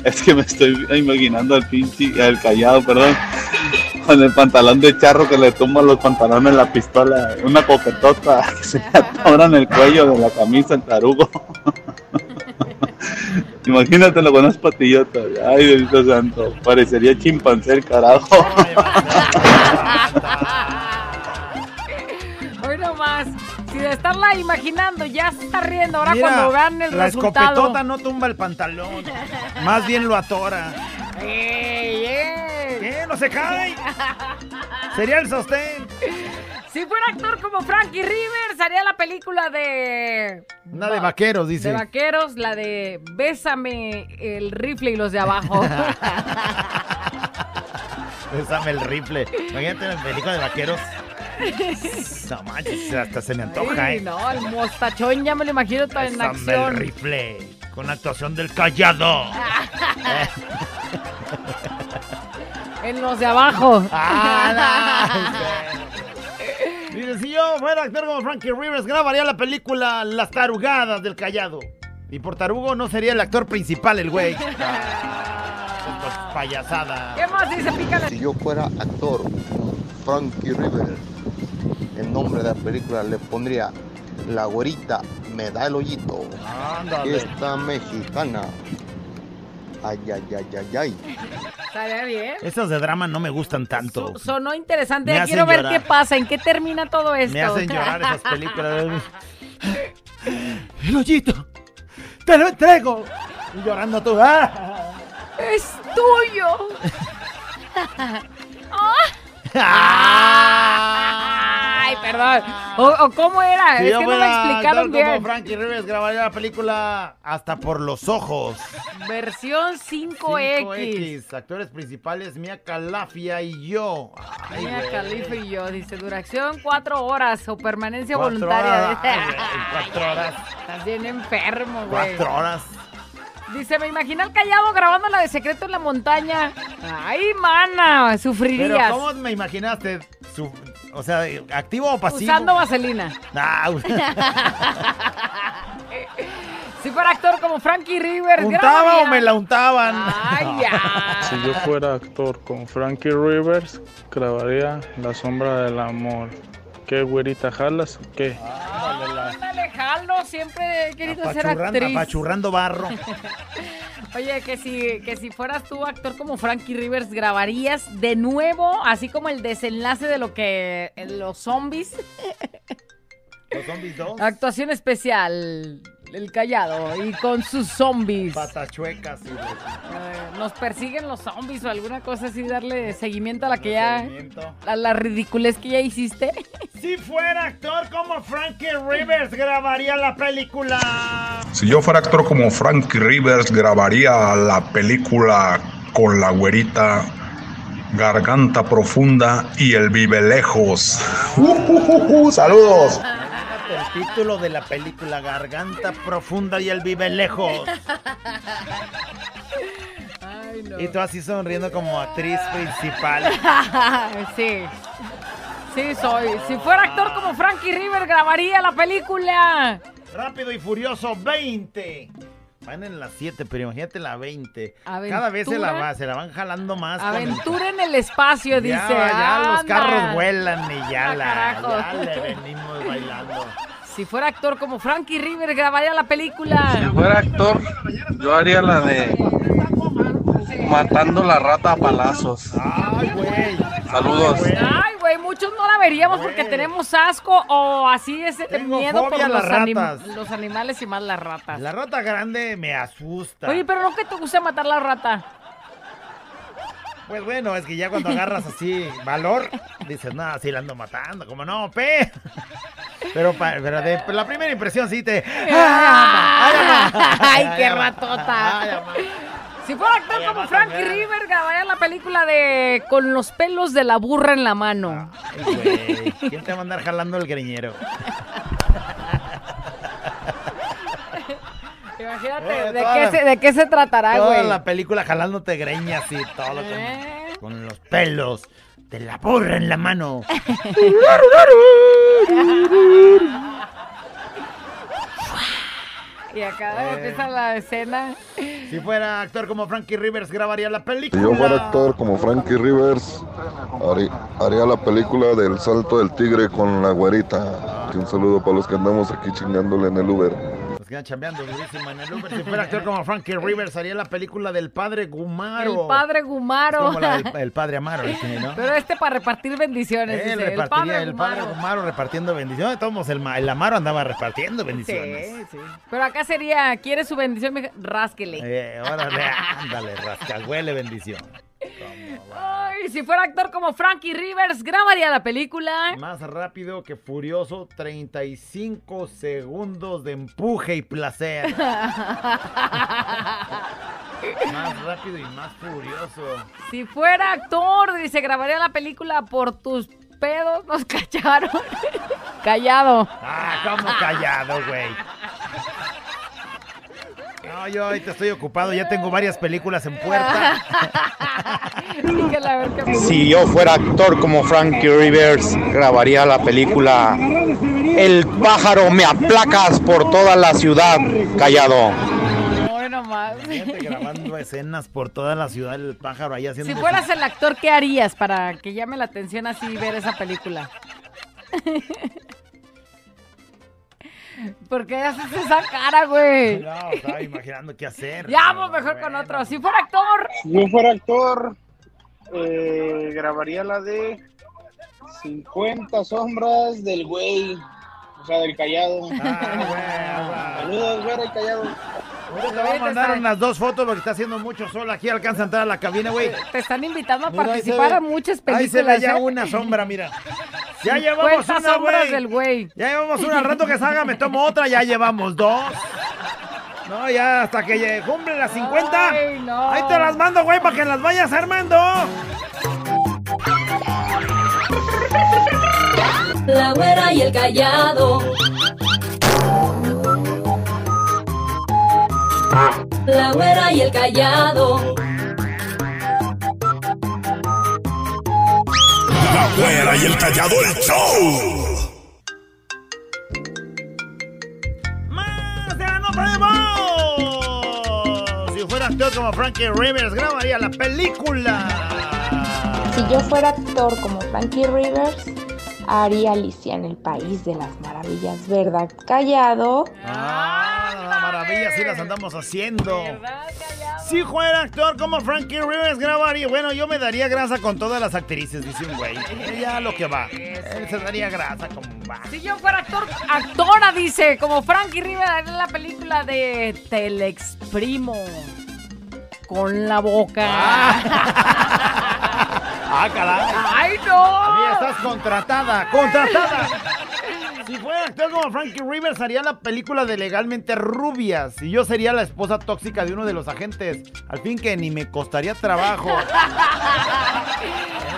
S18: Es que me estoy imaginando al pinche, al callado, perdón, con el pantalón de charro que le tumba los pantalones la pistola, una coquetota que se le atora en el cuello de la camisa el tarugo. Imagínatelo con unas patillotas. Ay, Diosito santo, parecería chimpancé el carajo.
S3: Hoy nomás. Si de estarla imaginando, ya se está riendo. Ahora
S2: Mira,
S3: cuando vean el
S2: la
S3: resultado.
S2: escopetota no tumba el pantalón. Más bien lo atora.
S3: ¡Ey, ey!
S2: ¿Qué? ¿No se cae? Sería el sostén.
S3: Si fuera actor como Frankie Rivers, haría la película de.
S2: Una de vaqueros, dice.
S3: De vaqueros, la de Bésame el rifle y los de abajo.
S2: Bésame el rifle. Imagínate la película de vaqueros. No manches, hasta se me antoja,
S3: Ay,
S2: ¿eh?
S3: no, el mostachón ya me lo imagino todo en
S2: Bésame el
S3: acción.
S2: rifle. Con actuación del callado.
S3: En los de abajo.
S2: Dice, si yo fuera actor como Frankie Rivers, grabaría la película Las tarugadas del callado. Y por tarugo no sería el actor principal, el güey. Ah, payasada.
S3: ¿Qué más dice Pícale?
S19: Si yo fuera actor, Frankie River, el nombre de la película le pondría La güerita me da el hoyito.
S2: Ándale.
S19: Esta mexicana. Ay, ay, ay, ay, ay.
S3: Estaría bien.
S2: Esos de drama no me gustan tanto.
S3: Sonó interesante.
S2: Me
S3: Ya
S2: hacen
S3: quiero ver
S2: llorar.
S3: qué pasa, en qué termina todo esto.
S2: Me hacen llorar esas películas. El hoyito. Te lo entrego. Y llorando tú. ¡Ah!
S3: Es tuyo. Ay, perdón. O, o cómo era,
S2: Si
S3: es que no me explicaron
S2: actor como
S3: bien.
S2: Frankie Rivers grabaría la película hasta por los ojos.
S3: Versión 5X.
S2: 5X. Actores principales Mia Calafia y yo. Ay,
S3: Mira,
S2: güey.
S3: Califa y yo, dice, duración cuatro horas o permanencia
S2: Cuatro
S3: voluntaria.
S2: horas. Ay, güey, cuatro horas.
S3: Estás bien enfermo, güey.
S2: Cuatro horas.
S3: Dice, me imagina al callado grabando la de secreto en la montaña. Ay, mana,
S2: Pero
S3: sufrirías.
S2: ¿cómo me imaginaste? Su- o sea, ¿activo o pasivo?
S3: Usando vaselina.
S2: Ah,
S3: Si fuera actor como Frankie Rivers,
S2: ¿Untaba
S3: grabaría-
S2: o me la untaban?
S3: Ay, ya.
S20: Si yo fuera actor con Frankie Rivers, grabaría La sombra del amor. ¿Qué güerita jalas o qué?
S3: Ándale, jalo, siempre he querido ser actriz.
S2: apachurrando barro.
S3: Oye, que si, que si fueras tú actor como Frankie Rivers, grabarías de nuevo, así como el desenlace de lo que los zombies.
S2: Los zombies 2.
S3: Actuación especial, el callado, y con sus zombies.
S2: Patachuecas. sí.
S3: Eh, nos persiguen los zombies o alguna cosa así, darle seguimiento a la que ya.
S2: Seguimiento.
S3: a la ridiculez que ya hiciste.
S2: Si fuera actor como Frankie Rivers, grabaría la película.
S5: Si yo fuera actor como Frankie Rivers, grabaría la película con la güerita Garganta Profunda y el Vive Lejos. ¡Saludos!
S2: El título de la película Garganta Profunda y el Vive Lejos.
S3: Ay, no.
S2: Y tú así sonriendo como actriz principal.
S3: sí. Sí, soy. Si fuera actor como Frankie River, grabaría la película.
S2: Rápido y Furioso 20. Van en las 7, pero imagínate la 20. Cada vez se la, va, se la van jalando más.
S3: Aventura en el espacio, dice.
S2: Ya, ya los carros vuelan y ya,
S3: Ah,
S2: la,
S3: carajo.
S2: ya le venimos bailando.
S3: Si fuera actor como Frankie River, grabaría la película.
S11: Si fuera actor, yo haría la de Matando la rata a palazos.
S2: Ay, güey.
S11: Saludos.
S3: Ay, güey, muchos no la veríamos porque tenemos asco o así ese
S2: Tengo
S3: miedo por los, anim- los animales y más las ratas.
S2: La rata grande me asusta.
S3: Oye, pero no que te guste matar la rata.
S2: Pues bueno, es que ya cuando agarras así valor, dices, no, así la ando matando, como no, pe. Pero, de la primera impresión sí te. ¡Ay, ama! ¡Ay, ama!
S3: Ay, qué
S2: ama!
S3: ratota.
S2: ¡Ay!
S3: Si fuera actor como Frankie River, grabaría la película de Con los pelos de la burra en la mano.
S2: Ay, güey, ¿Quién te va a andar jalando el greñero?
S3: Imagínate,
S2: Eh,
S3: ¿de
S2: toda
S3: qué,
S2: la-
S3: se, ¿de qué se tratará,
S2: Toda
S3: güey?
S2: la película jalándote greñas y todo lo que-
S3: ¿Eh?
S2: con los pelos de la burra en la mano.
S3: Y acá
S2: Eh.
S3: empieza la escena.
S2: Si fuera actor como Frankie Rivers, grabaría la
S21: Si
S2: película.
S21: yo fuera actor como Frankie Rivers, harí- haría la película del salto del tigre con la güerita. Y un saludo para los que andamos aquí chingándole en el Uber.
S2: Nos quedan chambeando durísimo en el Uber. Si fuera actor como Frankie Rivers, haría la película del padre Gumaro.
S3: El padre Gumaro.
S2: Como la del el padre Amaro. ese, ¿no?
S3: Pero este para repartir bendiciones.
S2: Él
S3: dice, el padre
S2: el padre
S3: Gumaro.
S2: Repartiendo bendiciones. Todos el, ma- el Amaro andaba repartiendo bendiciones.
S3: Sí, sí. Pero acá sería, ¿quiere su bendición? Rásquele.
S2: Eh, órale, ándale, rascahuele bendición.
S3: Ay, si fuera actor como Frankie Rivers, grabaría la película.
S2: Más rápido que furioso, 35 segundos de empuje y placer. más rápido y más furioso.
S3: Si fuera actor, dice, grabaría la película por tus pedos, nos cacharon. Callado.
S2: Ah, como callado, güey. No, yo ahorita estoy ocupado, ya tengo varias películas en puerta.
S10: Si yo fuera actor como Frankie Rivers, grabaría la película El pájaro me aplacas por toda la ciudad, callado.
S2: Gente grabando escenas por toda la ciudad del pájaro ahí haciendo.
S3: Si fueras el actor, ¿qué harías para que llame la atención así ver esa película? ¿Por qué haces esa cara, güey?
S2: No, estaba imaginando qué hacer.
S3: Ya, vamos mejor con otro. Si fuera actor,
S22: Si yo fuera actor, eh, grabaría la de 50 sombras del güey, sea, del callado. Saludos, güey, el callado.
S2: Ahorita te voy a mandar unas dos fotos porque está haciendo mucho sol aquí. Alcanza a entrar a la cabina, güey.
S3: te están invitando a
S2: Mira,
S3: participar a muchas películas.
S2: Ahí se ve ya
S3: ¿eh?
S2: una sombra, mira. Ya
S3: 50
S2: llevamos una,
S3: sombras
S2: güey.
S3: del güey.
S2: Ya llevamos una. Al rato que salga me tomo otra. Ya llevamos dos. No, ya hasta que cumple las 50.
S3: Ay, no.
S2: Ahí te las mando, güey, para que las vayas armando.
S6: La güera y el callado. La güera y el callado.
S16: La güera y el callado el show.
S2: ¡Más de la nota de voz! Si fuera actor como Frankie Rivers, grabaría la película.
S23: Si yo fuera actor como Frankie Rivers, haría Alicia en el País de las Maravillas, ¿verdad? Callado.
S2: Ah, la maravilla, sí las andamos haciendo. Si fuera actor como Frankie Rivers, grabaría. Bueno, yo me daría grasa con todas las actrices, dice un güey. Ya lo que va. Él se daría grasa como va.
S3: Si yo fuera actor, actora, dice, como Frankie Rivera en la película de Te le exprimo con la boca.
S2: Ah, caray.
S3: ¡Ay, no!
S2: Amiga, estás contratada, contratada. Si fuera actor como Frankie Rivers, haría la película de Legalmente Rubias. Y yo sería la esposa tóxica de uno de los agentes. Al fin que ni me costaría trabajo.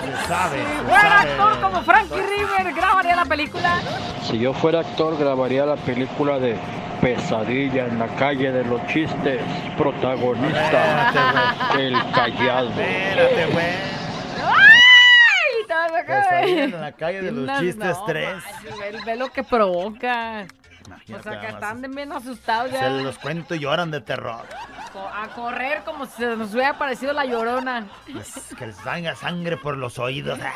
S2: Se sabe. se
S3: Fuera
S2: sabe.
S3: actor como Frankie Rivers, grabaría la película.
S24: Si yo fuera actor, grabaría la película de Pesadilla en la calle de los chistes. Protagonista, el callado.
S2: Espérate, güey.
S3: ¡Ay! Te vas a caer.
S2: Pesadilla en la calle de los chistes
S3: no,
S2: 3.
S3: manches, Ve, ve lo que provoca. O sea, que están de bien asustados ya.
S2: Se los cuento y lloran de terror.
S3: A correr como si se nos hubiera parecido la llorona.
S2: Que les salga sangre por los oídos.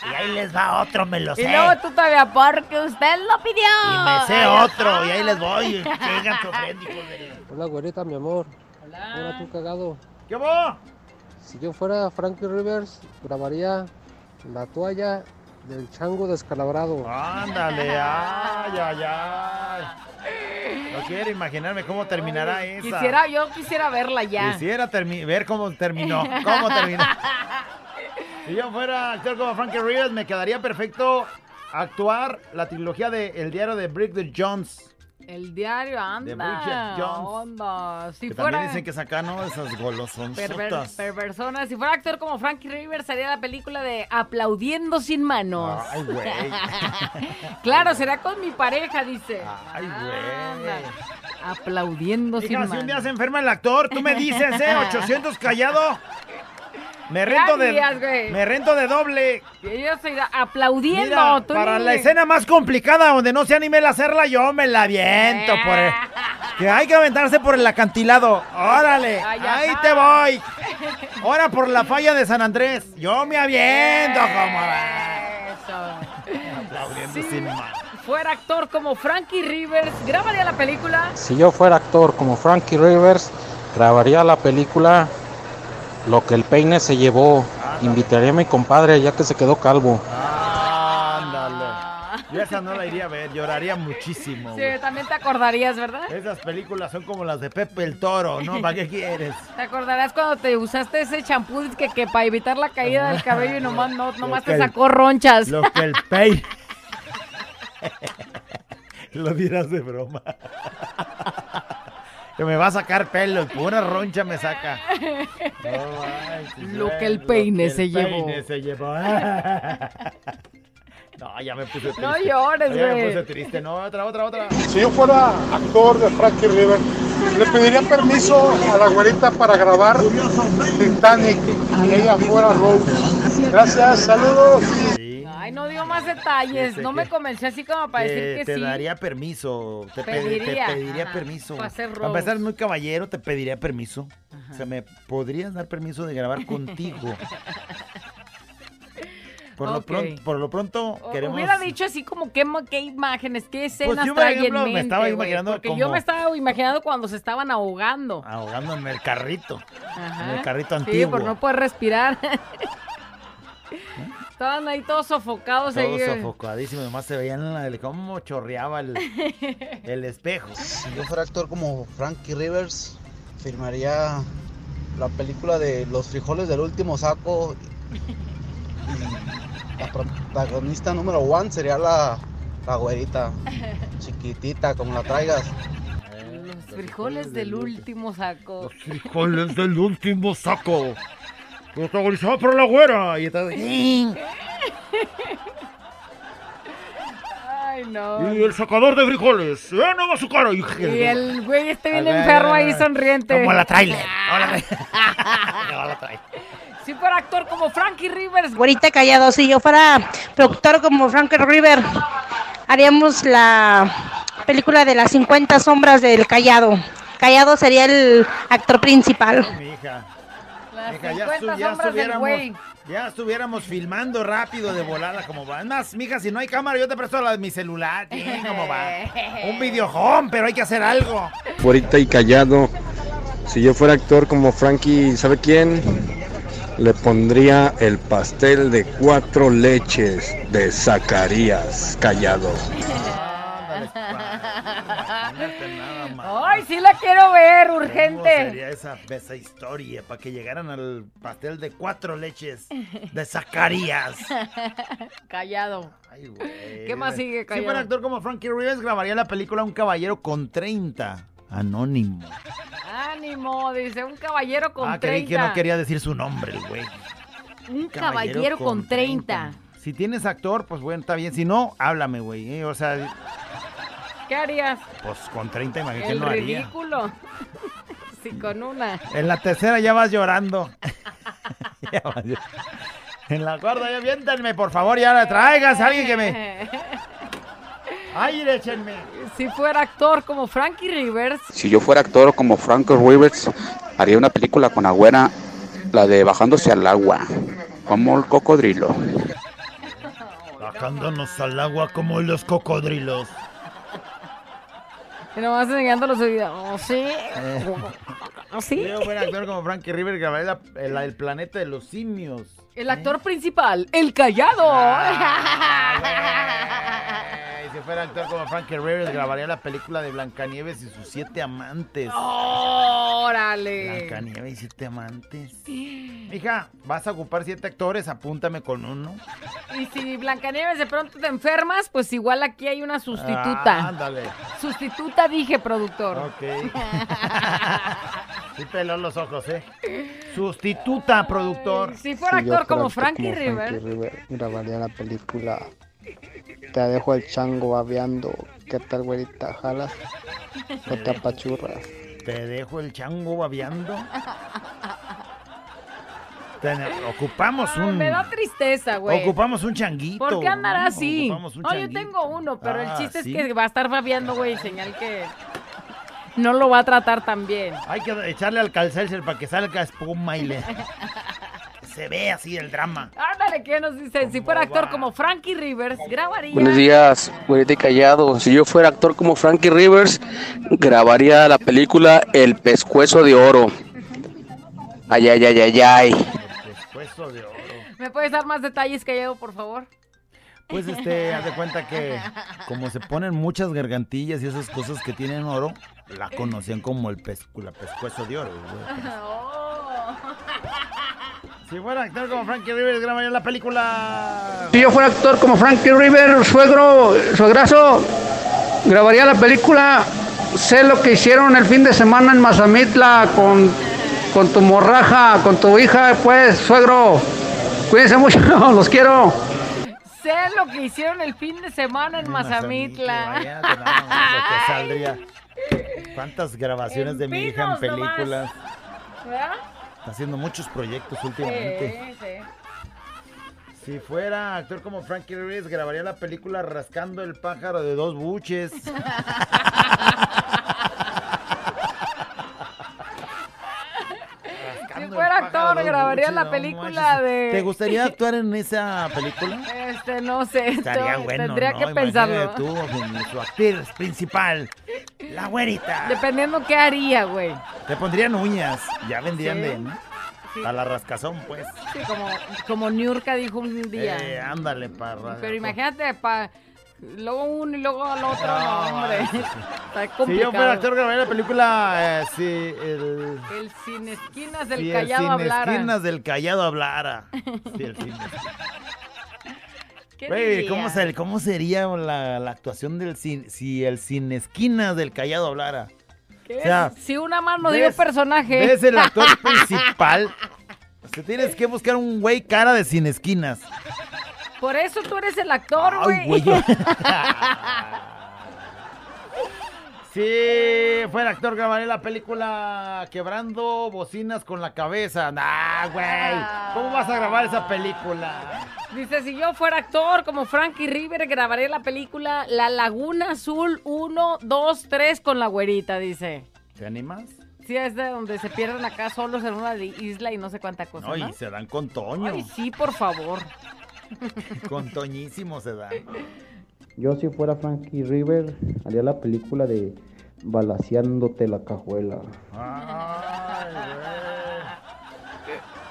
S2: Y ahí les va otro, me lo
S3: Y
S2: sé.
S3: luego tú todavía, porque usted lo pidió.
S2: Y me sé
S3: Ay,
S2: otro, y ahí les voy.
S25: Hola, güerita, mi amor. Hola, tú cagado.
S2: ¿Qué va?
S25: Si yo fuera Frankie Rivers, grabaría la toalla del chango descalabrado.
S2: Ándale, ay, ay, ay. No quiero imaginarme cómo terminará esa.
S3: Quisiera, yo quisiera verla ya.
S2: Quisiera ver cómo terminó. ¿Cómo terminó? si yo fuera actor como Frankie Rivers, me quedaría perfecto actuar la trilogía de El diario de Bridget Jones.
S3: El diario,
S2: De
S3: anda.
S2: Bridget Jones.
S3: Onda. Si
S2: que
S3: fuera
S2: también dicen que sacan, ¿no? Esas golosonzotas.
S3: perversonas. Si fuera actor como Frankie Rivers, sería la película de Aplaudiendo sin manos.
S2: Ay, güey.
S3: claro, será con mi pareja, dice.
S2: Ay, güey.
S3: Aplaudiendo sin
S2: Hija, si
S3: manos.
S2: un día se enferma el actor, tú me dices, ¿eh? 800 callado. Me
S3: ¿Qué
S2: rento de,
S3: güey?
S2: me rento de doble.
S3: Y ellos se irá aplaudiendo.
S2: Mira,
S3: tú
S2: para la escena más complicada donde no se anime el hacerla, yo me la viento por el- que hay que aventarse por el acantilado. Órale,
S3: Ay,
S2: ahí te voy. Ahora por la falla de San Andrés, yo me aviento como
S3: Eso.
S2: aplaudiendo
S3: Sí.
S2: sin más.
S3: fuera actor como Frankie Rivers, grabaría la película.
S24: Si yo fuera actor como Frankie Rivers, grabaría la película Lo que el peine se llevó. Invitaría a mi compadre ya que se quedó calvo.
S2: Ándale. Yo esa no la iría a ver, lloraría muchísimo.
S3: Sí,
S2: güey.
S3: también te acordarías, ¿verdad?
S2: Esas películas son como las de Pepe el Toro, ¿no? ¿Para qué quieres?
S3: Te acordarás cuando te usaste ese champú que, que para evitar la caída del cabello y nomás, no, nomás te
S2: el-
S3: sacó ronchas.
S2: Lo que el pey. Lo dirás de broma. Que me va a sacar pelo, pura roncha me saca. No
S3: Lo
S2: güey,
S3: que el peine
S2: que
S3: se
S2: el
S3: llevó.
S2: peine se llevó. No, ya me puse triste.
S3: No llores,
S2: Ya me
S3: güey.
S2: puse triste. No, otra, otra, otra.
S26: Si yo fuera actor de Frankie River, le pediría permiso a la güerita para grabar Titanic y ella fuera Rose. Gracias, saludos.
S3: Dio más detalles. No me convenció así como para decir que
S2: te
S3: sí.
S2: daría permiso. Te, pe-
S3: Pediría,
S2: te pediría
S3: ajá,
S2: permiso.
S3: para hacer
S2: Para empezar, muy caballero, te pediría permiso. O sea, ¿me podrías dar permiso de grabar contigo? Por, lo, pronto, por lo pronto, queremos...
S3: Hubiera dicho así como qué, imágenes, qué escenas
S2: yo, por
S3: trae
S2: ejemplo,
S3: en
S2: me estaba imaginando
S3: Porque yo
S2: como-
S3: me estaba imaginando cuando se estaban ahogando.
S2: Ahogando en el carrito.
S3: Ajá.
S2: En el carrito
S3: Sí,
S2: antiguo.
S3: por no poder respirar. Estaban ahí todos sofocados.
S2: Todo
S3: ahí, eh.
S2: sofocadísimo. Nomás se veían la- cómo chorreaba el, el espejo.
S27: Si yo fuera actor como Frankie Rivers, firmaría la película de Los frijoles del último saco. Y la protagonista número one sería la, la güerita, chiquitita, como la traigas.
S3: Los frijoles del último saco.
S2: Frijoles del último saco. Protagonizado por la güera. Y está-
S3: Ay, no.
S2: Y el sacador de frijoles. ¡Eh, no va su cara! Y,
S3: Y el güey este bien enfermo ahí sonriente.
S2: Como la trailer. Hola,
S3: Si fuera actor como Frankie Rivers.
S28: Güerita callado, si yo fuera productor como Frank River, haríamos la película de las 50 sombras del Callado. Callado sería el actor principal.
S2: Mi hija. Mija, ya,
S3: 50
S2: estu- ya estuviéramos, ya estuviéramos filmando rápido de volada como va. Es más, mija, si no hay cámara, yo te presto la de mi celular. Sí, ¿Cómo va? Un videojón, pero hay que hacer algo.
S24: Fuerita y callado. Si yo fuera actor como Frankie, ¿sabe quién? Le pondría el pastel de cuatro leches de Zacarías Callado.
S3: Ay, sí la quiero ver,
S2: ¿Cómo
S3: urgente.
S2: sería esa, esa historia para que llegaran al pastel de cuatro leches de Zacarías?
S3: Callado.
S2: Ay, güey.
S3: ¿Qué más sigue,
S2: Si fuera
S3: Callado?
S2: actor como Frankie Rivers, grabaría la película Un caballero con 30. Anónimo.
S3: Ánimo, dice un caballero con
S2: ah, creí
S3: 30.
S2: que no quería decir su nombre, el güey.
S3: Un caballero, con 30.
S2: Si tienes actor, pues bueno, está bien. Si no, háblame, güey. ¿eh? O sea,
S3: ¿Qué harías?
S2: pues con 30 imagínate no haría.
S3: ridículo. Sí, con una.
S2: En la tercera ya vas llorando. Ya vas en la cuarta ya viéntenme, por favor, ya la traigas a alguien que me... ¡Ay, échenme!
S3: Si fuera actor como Frankie Rivers,
S29: Si yo fuera actor como Frank Rivers, haría una película con Agüera, la de Bajándose al agua, como el cocodrilo.
S2: Bajándonos al agua como los cocodrilos.
S3: Y nomás enseñando los videos. Oh, sí. Oh,
S2: Si
S3: sí.
S2: yo fuera actor como Frankie River, grabaría la- el, el planeta de los simios.
S3: El actor principal, el callado.
S2: Ay, si fuera actor como Frankie Rivers, grabaría la película de Blancanieves y sus siete amantes.
S3: Órale.
S2: Blancanieves y siete amantes. Mija, vas a ocupar siete actores, apúntame con uno.
S3: Y si Blancanieves de pronto te enfermas, pues igual aquí hay una sustituta.
S2: Ah, ándale.
S3: Sustituta dije, productor.
S2: Ok. Sí peló los ojos, ¿eh? Sustituta, productor.
S3: Si fuera
S25: Si
S3: actor como
S25: actor
S3: Frankie
S25: como
S3: River.
S25: Frankie River, grabaría la película Te dejo el chango babeando. ¿Qué tal, güerita? ¿Jalas? ¿O te apachurras?
S2: Te dejo el chango babeando. Ocupamos
S3: Ay,
S2: un.
S3: me da tristeza, güey.
S2: Ocupamos un changuito.
S3: ¿Por qué andará así?
S2: Ocupamos un
S3: No, yo tengo uno, pero el
S2: Ah,
S3: chiste
S2: ¿sí?
S3: es que va a estar babeando, güey, señal que no lo va a tratar tan bien.
S2: Hay que echarle al calcelser para que salga espuma y le. Se ve así el drama.
S3: ¡Anda Ándale, ¿qué nos dicen? Si fuera actor como Frankie Rivers, grabaría.
S30: Buenos días, güerita y callado. Si yo fuera actor como Frankie Rivers, grabaría la película El pescuezo de oro. Ay, ay, ay, ay, ay.
S2: Pescuezo de oro.
S3: ¿Me puedes dar más detalles, Callado, por favor?
S2: Pues este, haz de cuenta que como se ponen muchas gargantillas y esas cosas que tienen oro, la conocían como el pescu, la pescuezo de oro. güey. Si fuera actor como Frankie Rivers, grabaría la película.
S31: Si yo fuera actor como Frankie River, suegro, suegrazo, grabaría la película. Sé lo que hicieron el fin de semana en Mazamitla con, con tu morraja, con tu hija, pues, suegro. Cuídense mucho, los quiero.
S3: Sé lo que hicieron el fin de semana en Mazamitla.
S2: Vaya, lo que saldría. ¿Cuántas grabaciones de mi hija en
S3: nomás.
S2: películas?
S3: ¿Verdad?
S2: Está haciendo muchos proyectos últimamente.
S3: Sí, sí.
S2: Si fuera actor como Frankie Rivers, grabaría la película Rascando el pájaro de dos buches.
S3: Si fuera actor, grabaría la película de.
S2: ¿Te gustaría actuar en esa película?
S3: Este, no sé.
S2: Estaría bueno,
S3: Tendría
S2: ¿no?
S3: que pensarlo.
S2: Tú, su actriz principal, la güerita.
S3: Dependiendo qué haría, güey.
S2: Te pondrían uñas, ya vendrían
S3: Sí.
S2: de, ¿no?
S3: Sí.
S2: A la rascazón, pues.
S3: Sí, como, como Niurka dijo un día.
S2: Eh, ándale, parra.
S3: Pero imagínate, pa, luego uno y luego al otro, no,
S2: No,
S3: hombre. Está
S2: Si
S3: complicado.
S2: yo fuera actor, grabaría la película, eh, sí, el...
S3: El sin esquinas del
S2: si
S3: callado
S2: el sin
S3: hablara.
S2: esquinas del callado hablara. Sí, el sin
S3: ¿Qué diría?
S2: ¿cómo, ser- ¿cómo sería la, la actuación del sin, si el sin esquinas del callado hablara?
S3: ¿Qué?
S2: O sea,
S3: si una mano dio
S2: ¿ves-
S3: personaje.
S2: ¿Ves el actor principal? O sea, tienes que buscar un güey cara de sin esquinas.
S3: Por eso tú eres el actor, güey.
S2: yo- Si fuera actor, grabaría la película Quebrando bocinas con la cabeza. Nah, güey. ¿Cómo vas a grabar esa película?
S3: Dice, si yo fuera actor como Frankie River, grabaré la película La Laguna Azul 1, 2, 3 con la güerita, dice.
S2: ¿Te animas?
S3: Sí, es de donde se pierden acá solos en una isla y no sé cuánta cosa,
S2: No, y
S3: ¿no?
S2: se dan con Toño.
S3: Ay, sí, por favor.
S2: Con Toñísimo se dan.
S32: Yo si fuera Frankie River, haría la película de Balaseándote la cajuela.
S2: Ay,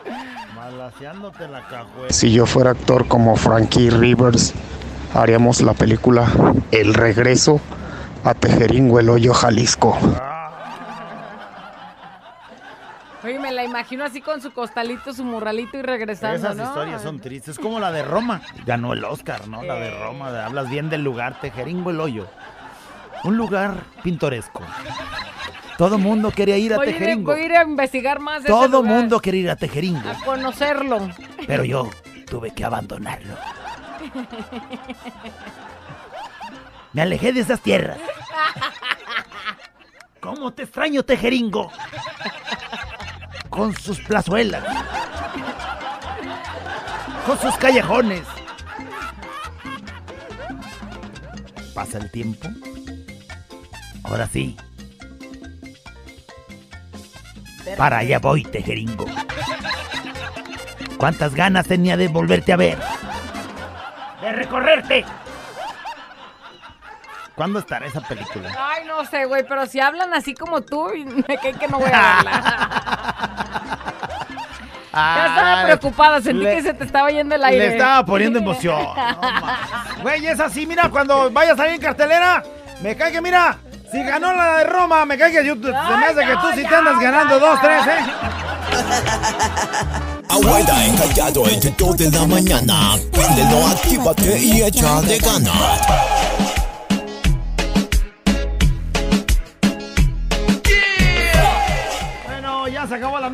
S2: güey. Malaseándote la cajuela.
S33: Si yo fuera actor como Frankie Rivers, haríamos la película El regreso a Tejeringo, el hoyo, Jalisco.
S3: Oye, me la imagino así con su costalito, su morralito y regresando,
S2: Esas
S3: ¿no?
S2: historias son tristes. Es como la de Roma. Ganó el Oscar, ¿no? La de Roma. hablas bien del lugar, Tejeringo el Hoyo. Un lugar pintoresco. Todo mundo quería ir a
S3: Voy a, ir,
S2: Tejeringo.
S3: voy a ir a investigar más de ese
S2: Todo
S3: lugar,
S2: mundo quería ir a Tejeringo.
S3: A conocerlo.
S2: Pero yo tuve que abandonarlo. Me alejé de esas tierras. ¿Cómo te extraño, Tejeringo? Con sus plazuelas. Con sus callejones. Pasa el tiempo. Ahora sí. Para allá voy, Tejeringo. ¿Cuántas ganas tenía de volverte a ver? De recorrerte. ¿Cuándo estará esa película?
S3: Ay, no sé, güey, pero si hablan así como tú, me cae que no voy a verla. ya estaba preocupada, sentí
S2: le-
S3: que se te estaba yendo el aire.
S2: Le estaba poniendo emoción. No. Güey, es así, mira, cuando vaya a salir en cartelera, me cae que, mira, si ganó la de Roma, me cae que yo, se me hace que tú sí te andas ganando dos, tres, ¿eh?
S16: Abuela encallado entre 2 de la mañana. Préndelo, actívate y échale ganas.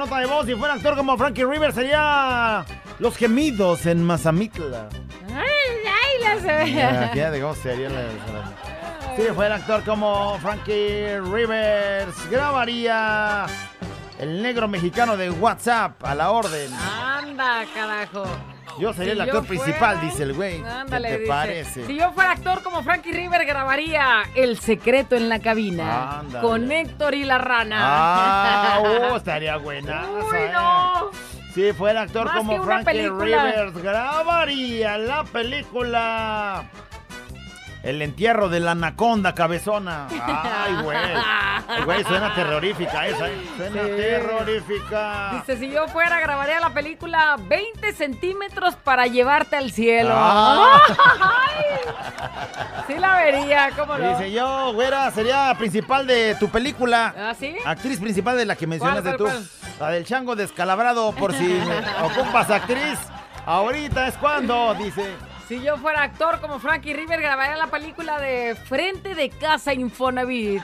S2: Nota de voz. Si fuera actor como Frankie Rivers, sería Los Gemidos en Mazamitla.
S3: Ay, ay, la se
S2: Ya, ya de cómo sería la... Si fuera actor como Frankie Rivers, grabaría El Negro Mexicano de WhatsApp a la orden.
S3: Anda, carajo.
S2: Yo sería
S3: Si
S2: el actor
S3: fuera-
S2: principal, dice el güey. ¿Qué
S3: Ándale,
S2: te
S3: dice,
S2: parece?
S3: Si yo fuera actor como Frankie River, grabaría El secreto en la cabina
S2: Ándale.
S3: con Héctor y la rana.
S2: Ah, oh, estaría buena.
S3: Uy, no.
S2: Si fuera actor
S3: Más
S2: como Frankie. Rivers, grabaría la película El entierro de la anaconda cabezona. Ay, güey. Ay, Güey, suena terrorífica esa, ¿eh? Suena
S3: Sí.
S2: terrorífica.
S3: Dice, si yo fuera, grabaría la película 20 centímetros para llevarte al cielo.
S2: Ah.
S3: Ay, sí la vería, ¿cómo no?
S2: Dice yo, güera, sería principal de tu película.
S3: ¿Ah, sí?
S2: Actriz principal de la que mencionaste
S3: ¿Cuál,
S2: tú.
S3: cuál,
S2: La del chango descalabrado, por si me ocupas actriz. Ahorita es cuando, dice.
S3: Si yo fuera actor como Frankie River, grabaría la película de Frente de Casa Infonavit.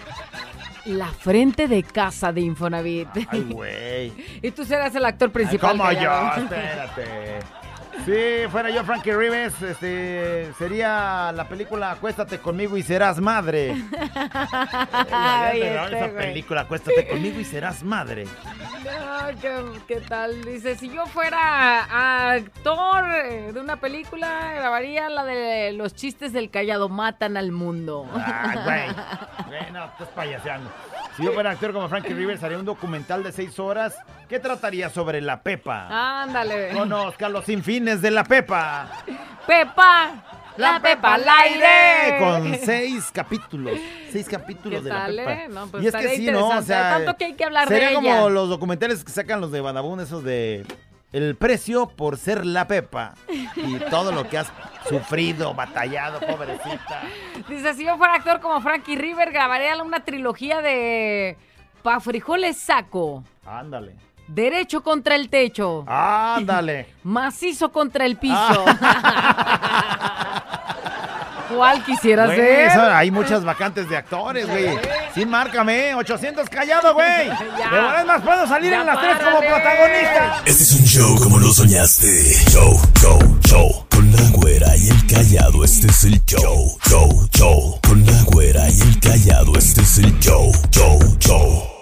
S3: La Frente de Casa de Infonavit.
S2: Ay, güey.
S3: y tú serás el actor principal.
S2: ¿Cómo yo? Espérate. Si fuera yo Frankie Rivers, este, sería la película Acuéstate conmigo y serás madre.
S3: Ay, este,
S2: Esa
S3: güey.
S2: película Acuéstate conmigo y serás madre.
S3: No, ¿qué, qué tal? Dice, si yo fuera actor eh, de una película, grabaría la de los chistes del callado matan al mundo.
S2: Ay, güey. Güey, no, estás payaseando. Si yo fuera actor como Frankie Rivers, haría un documental de seis horas que trataría sobre la Pepa.
S3: Ándale.
S2: Conozca los de la Pepa.
S3: Pepa, la Pepa al aire.
S2: Con seis capítulos. Seis capítulos
S3: ¿Qué
S2: de la Pepa.
S3: No, pues
S2: y es que sí, ¿no? O sea,
S3: Tanto que hay que hablar de
S2: sería
S3: ella.
S2: como los documentales que sacan los de Badabun, esos de el precio por ser la Pepa. Y todo lo que has sufrido, batallado, pobrecita.
S3: Dice, si yo fuera actor como Frankie River, grabaría una trilogía de Pa' frijoles saco,
S2: Ándale.
S3: Derecho contra el techo,
S2: Ándale.
S3: macizo contra el piso. ¿Cuál quisiera
S2: Güey,
S3: ser?
S2: eso- hay muchas vacantes de actores, güey. Sí, márcame. 800 callado, güey. De verdad más puedo salir
S3: Ya
S2: en las tres como protagonista.
S16: Este es un show como lo soñaste. Show, show, show. Con la güera y el callado, este es el show. Show, show. Con la güera y el callado, este es el show. Show, show.